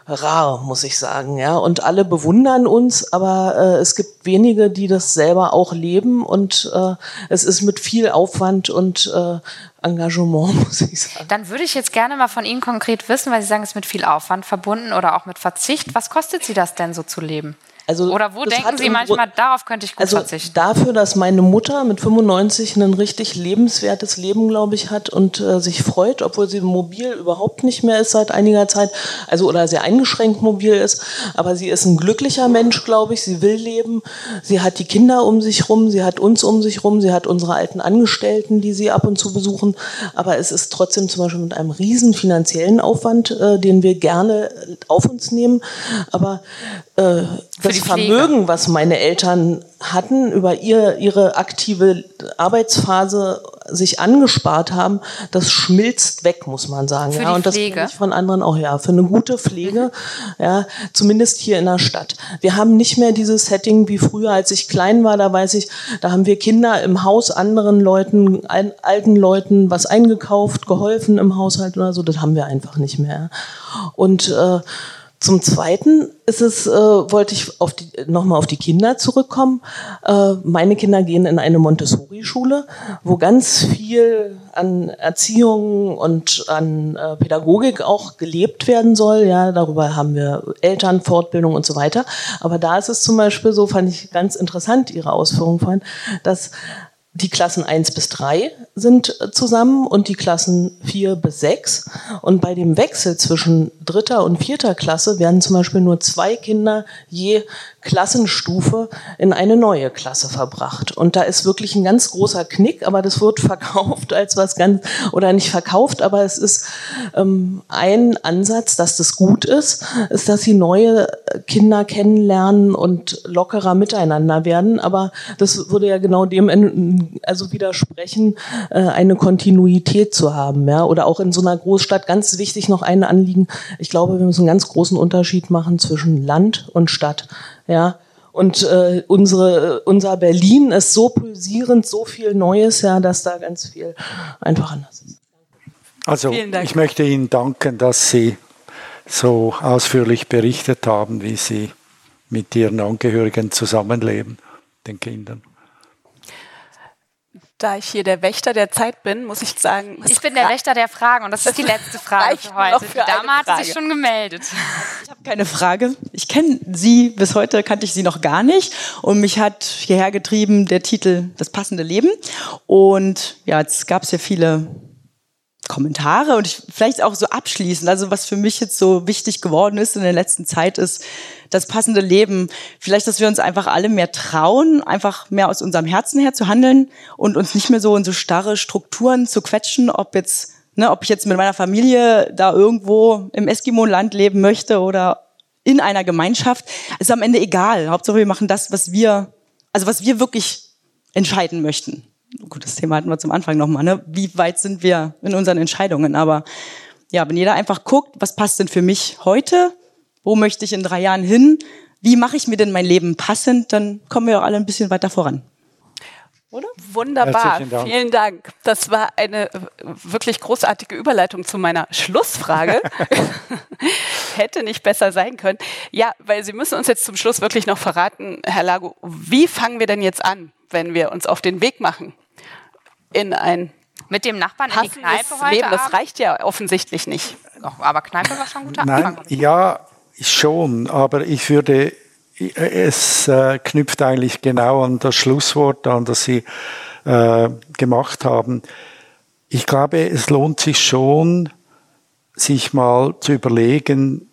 rar, muss ich sagen, ja. Und alle bewundern uns, aber äh, es gibt wenige, die das selber auch leben und äh, es ist mit viel Aufwand und äh, Engagement, muss ich sagen. Dann würde ich jetzt gerne mal von Ihnen konkret wissen, weil Sie sagen, es ist mit viel Aufwand verbunden oder auch mit Verzicht. Was kostet Sie das denn so zu leben? Also Oder wo denken Sie manchmal, darauf könnte ich gut also verzichten? Dafür, dass meine Mutter mit 95 ein richtig lebenswertes Leben, glaube ich, hat und äh, sich freut, obwohl sie mobil überhaupt nicht mehr ist seit einiger Zeit, also oder sehr eingeschränkt mobil ist. Aber sie ist ein glücklicher Mensch, glaube ich. Sie will leben. Sie hat die Kinder um sich rum, sie hat uns um sich rum, sie hat unsere alten Angestellten, die sie ab und zu besuchen. Aber es ist trotzdem zum Beispiel mit einem riesen finanziellen Aufwand, äh, den wir gerne auf uns nehmen. Aber äh, das Vermögen, was meine Eltern hatten, über ihr, ihre aktive Arbeitsphase sich angespart haben, das schmilzt weg, muss man sagen. Für ja, die und das kenne ich von anderen auch, ja, für eine gute Pflege, ja, zumindest hier in der Stadt. Wir haben nicht mehr dieses Setting wie früher, als ich klein war, da weiß ich, da haben wir Kinder im Haus anderen Leuten, alten Leuten was eingekauft, geholfen im Haushalt oder so, das haben wir einfach nicht mehr. Und äh, zum Zweiten ist es, äh, wollte ich auf die, nochmal auf die Kinder zurückkommen. Äh, meine Kinder gehen in eine Montessori-Schule, wo ganz viel an Erziehung und an äh, Pädagogik auch gelebt werden soll. Ja, darüber haben wir Elternfortbildung und so weiter. Aber da ist es zum Beispiel so, fand ich ganz interessant, Ihre Ausführungen vorhin, dass die Klassen 1 bis 3 sind äh, zusammen und die Klassen 4 bis 6. Und bei dem Wechsel zwischen dritter und vierter Klasse werden zum Beispiel nur zwei Kinder je Klassenstufe in eine neue Klasse verbracht. Und da ist wirklich ein ganz großer Knick, aber das wird verkauft als was ganz, oder nicht verkauft, aber es ist ähm, ein Ansatz, dass das gut ist, ist, dass sie neue Kinder kennenlernen und lockerer miteinander werden. Aber das würde ja genau dem also widersprechen, äh, eine Kontinuität zu haben. Ja? Oder auch in so einer Großstadt ganz wichtig noch ein Anliegen. Ich glaube, wir müssen einen ganz großen Unterschied machen zwischen Land und Stadt. Ja, und äh, unsere, unser Berlin ist so pulsierend, so viel Neues, ja, dass da ganz viel einfach anders ist. Also ich möchte Ihnen danken, dass Sie so ausführlich berichtet haben, wie Sie mit Ihren Angehörigen zusammenleben, den Kindern. Da ich hier der Wächter der Zeit bin, muss ich sagen. Ich bin der Wächter der Fragen und das ist die letzte Frage für heute. Für die Dame hat sich schon gemeldet. Ich habe keine Frage. Ich kenne Sie, bis heute kannte ich Sie noch gar nicht und mich hat hierher getrieben der Titel Das passende Leben. Und ja, jetzt gab es ja viele Kommentare und ich, vielleicht auch so abschließend. Also was für mich jetzt so wichtig geworden ist in der letzten Zeit ist das passende Leben. Vielleicht, dass wir uns einfach alle mehr trauen, einfach mehr aus unserem Herzen her zu handeln und uns nicht mehr so in so starre Strukturen zu quetschen, ob jetzt, ne, ob ich jetzt mit meiner Familie da irgendwo im Eskimo-Land leben möchte oder in einer Gemeinschaft, ist am Ende egal. Hauptsache wir machen das, was wir, also was wir wirklich entscheiden möchten gut, das Thema hatten wir zum Anfang nochmal, ne? wie weit sind wir in unseren Entscheidungen? Aber ja, wenn jeder einfach guckt, was passt denn für mich heute? Wo möchte ich in drei Jahren hin? Wie mache ich mir denn mein Leben passend? Dann kommen wir auch alle ein bisschen weiter voran. Oder? Wunderbar, Dank. vielen Dank. Das war eine wirklich großartige Überleitung zu meiner Schlussfrage. Hätte nicht besser sein können. Ja, weil Sie müssen uns jetzt zum Schluss wirklich noch verraten, Herr Lago, wie fangen wir denn jetzt an, wenn wir uns auf den Weg machen in ein mit dem Nachbarn in die Kneipe heute Leben, das reicht ja offensichtlich nicht. Doch, aber Kneipe war schon ein guter Nein, Anfang. Ja, schon, aber ich würde, es äh, knüpft eigentlich genau an das Schlusswort an, das Sie äh, gemacht haben. Ich glaube, es lohnt sich schon, sich mal zu überlegen,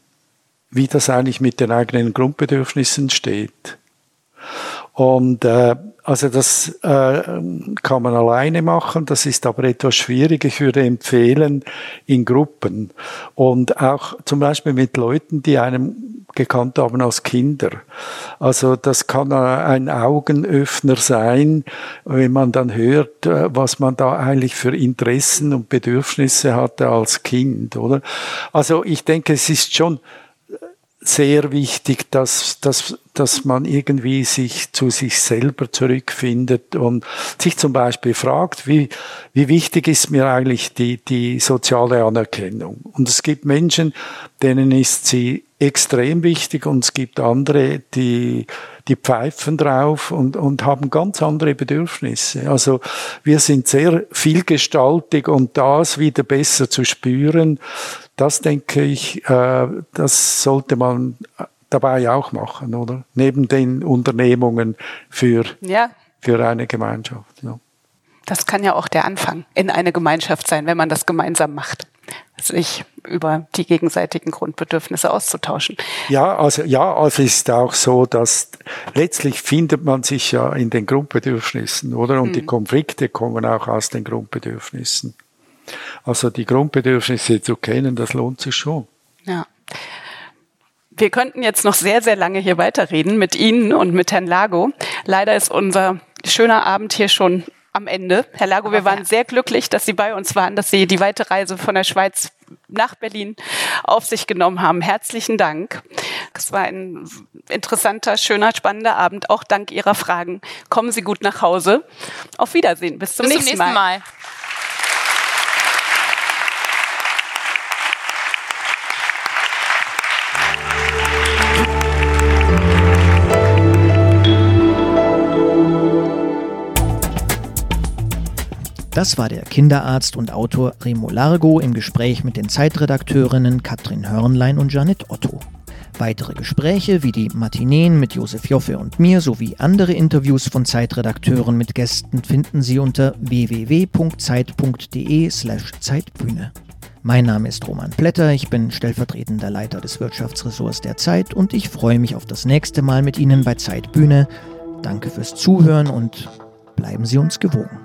wie das eigentlich mit den eigenen Grundbedürfnissen steht. Und äh, also das äh, kann man alleine machen, das ist aber etwas schwierig. Ich würde empfehlen in Gruppen und auch zum Beispiel mit Leuten, die einem gekannt haben als Kinder. Also das kann ein Augenöffner sein, wenn man dann hört, äh, was man da eigentlich für Interessen und Bedürfnisse hatte als Kind, oder? Also ich denke, es ist schon sehr wichtig, dass, dass, dass man irgendwie sich zu sich selber zurückfindet und sich zum Beispiel fragt, wie, wie wichtig ist mir eigentlich die, die soziale Anerkennung? Und es gibt Menschen, denen ist sie extrem wichtig und es gibt andere, die, die pfeifen drauf und, und haben ganz andere Bedürfnisse. Also wir sind sehr vielgestaltig und das wieder besser zu spüren, das denke ich, äh, das sollte man dabei auch machen, oder? Neben den Unternehmungen für, ja. für eine Gemeinschaft. Ja. Das kann ja auch der Anfang in eine Gemeinschaft sein, wenn man das gemeinsam macht, sich über die gegenseitigen Grundbedürfnisse auszutauschen. Ja, also ja, also es ist auch so, dass letztlich findet man sich ja in den Grundbedürfnissen, oder? Und hm. die Konflikte kommen auch aus den Grundbedürfnissen. Also die Grundbedürfnisse zu kennen, das lohnt sich schon. Ja. Wir könnten jetzt noch sehr, sehr lange hier weiterreden mit Ihnen und mit Herrn Lago. Leider ist unser schöner Abend hier schon am Ende. Herr Lago, wir waren sehr glücklich, dass Sie bei uns waren, dass Sie die weite Reise von der Schweiz nach Berlin auf sich genommen haben. Herzlichen Dank. Es war ein interessanter, schöner, spannender Abend, auch dank Ihrer Fragen. Kommen Sie gut nach Hause. Auf Wiedersehen. Bis zum, Bis nächsten, zum nächsten Mal. Mal. Das war der Kinderarzt und Autor Remo Largo im Gespräch mit den Zeitredakteurinnen Katrin Hörnlein und Janet Otto. Weitere Gespräche wie die Matineen mit Josef Joffe und mir sowie andere Interviews von Zeitredakteuren mit Gästen finden Sie unter www.zeit.de/slash Zeitbühne. Mein Name ist Roman Plätter, ich bin stellvertretender Leiter des Wirtschaftsressorts der Zeit und ich freue mich auf das nächste Mal mit Ihnen bei Zeitbühne. Danke fürs Zuhören und bleiben Sie uns gewogen.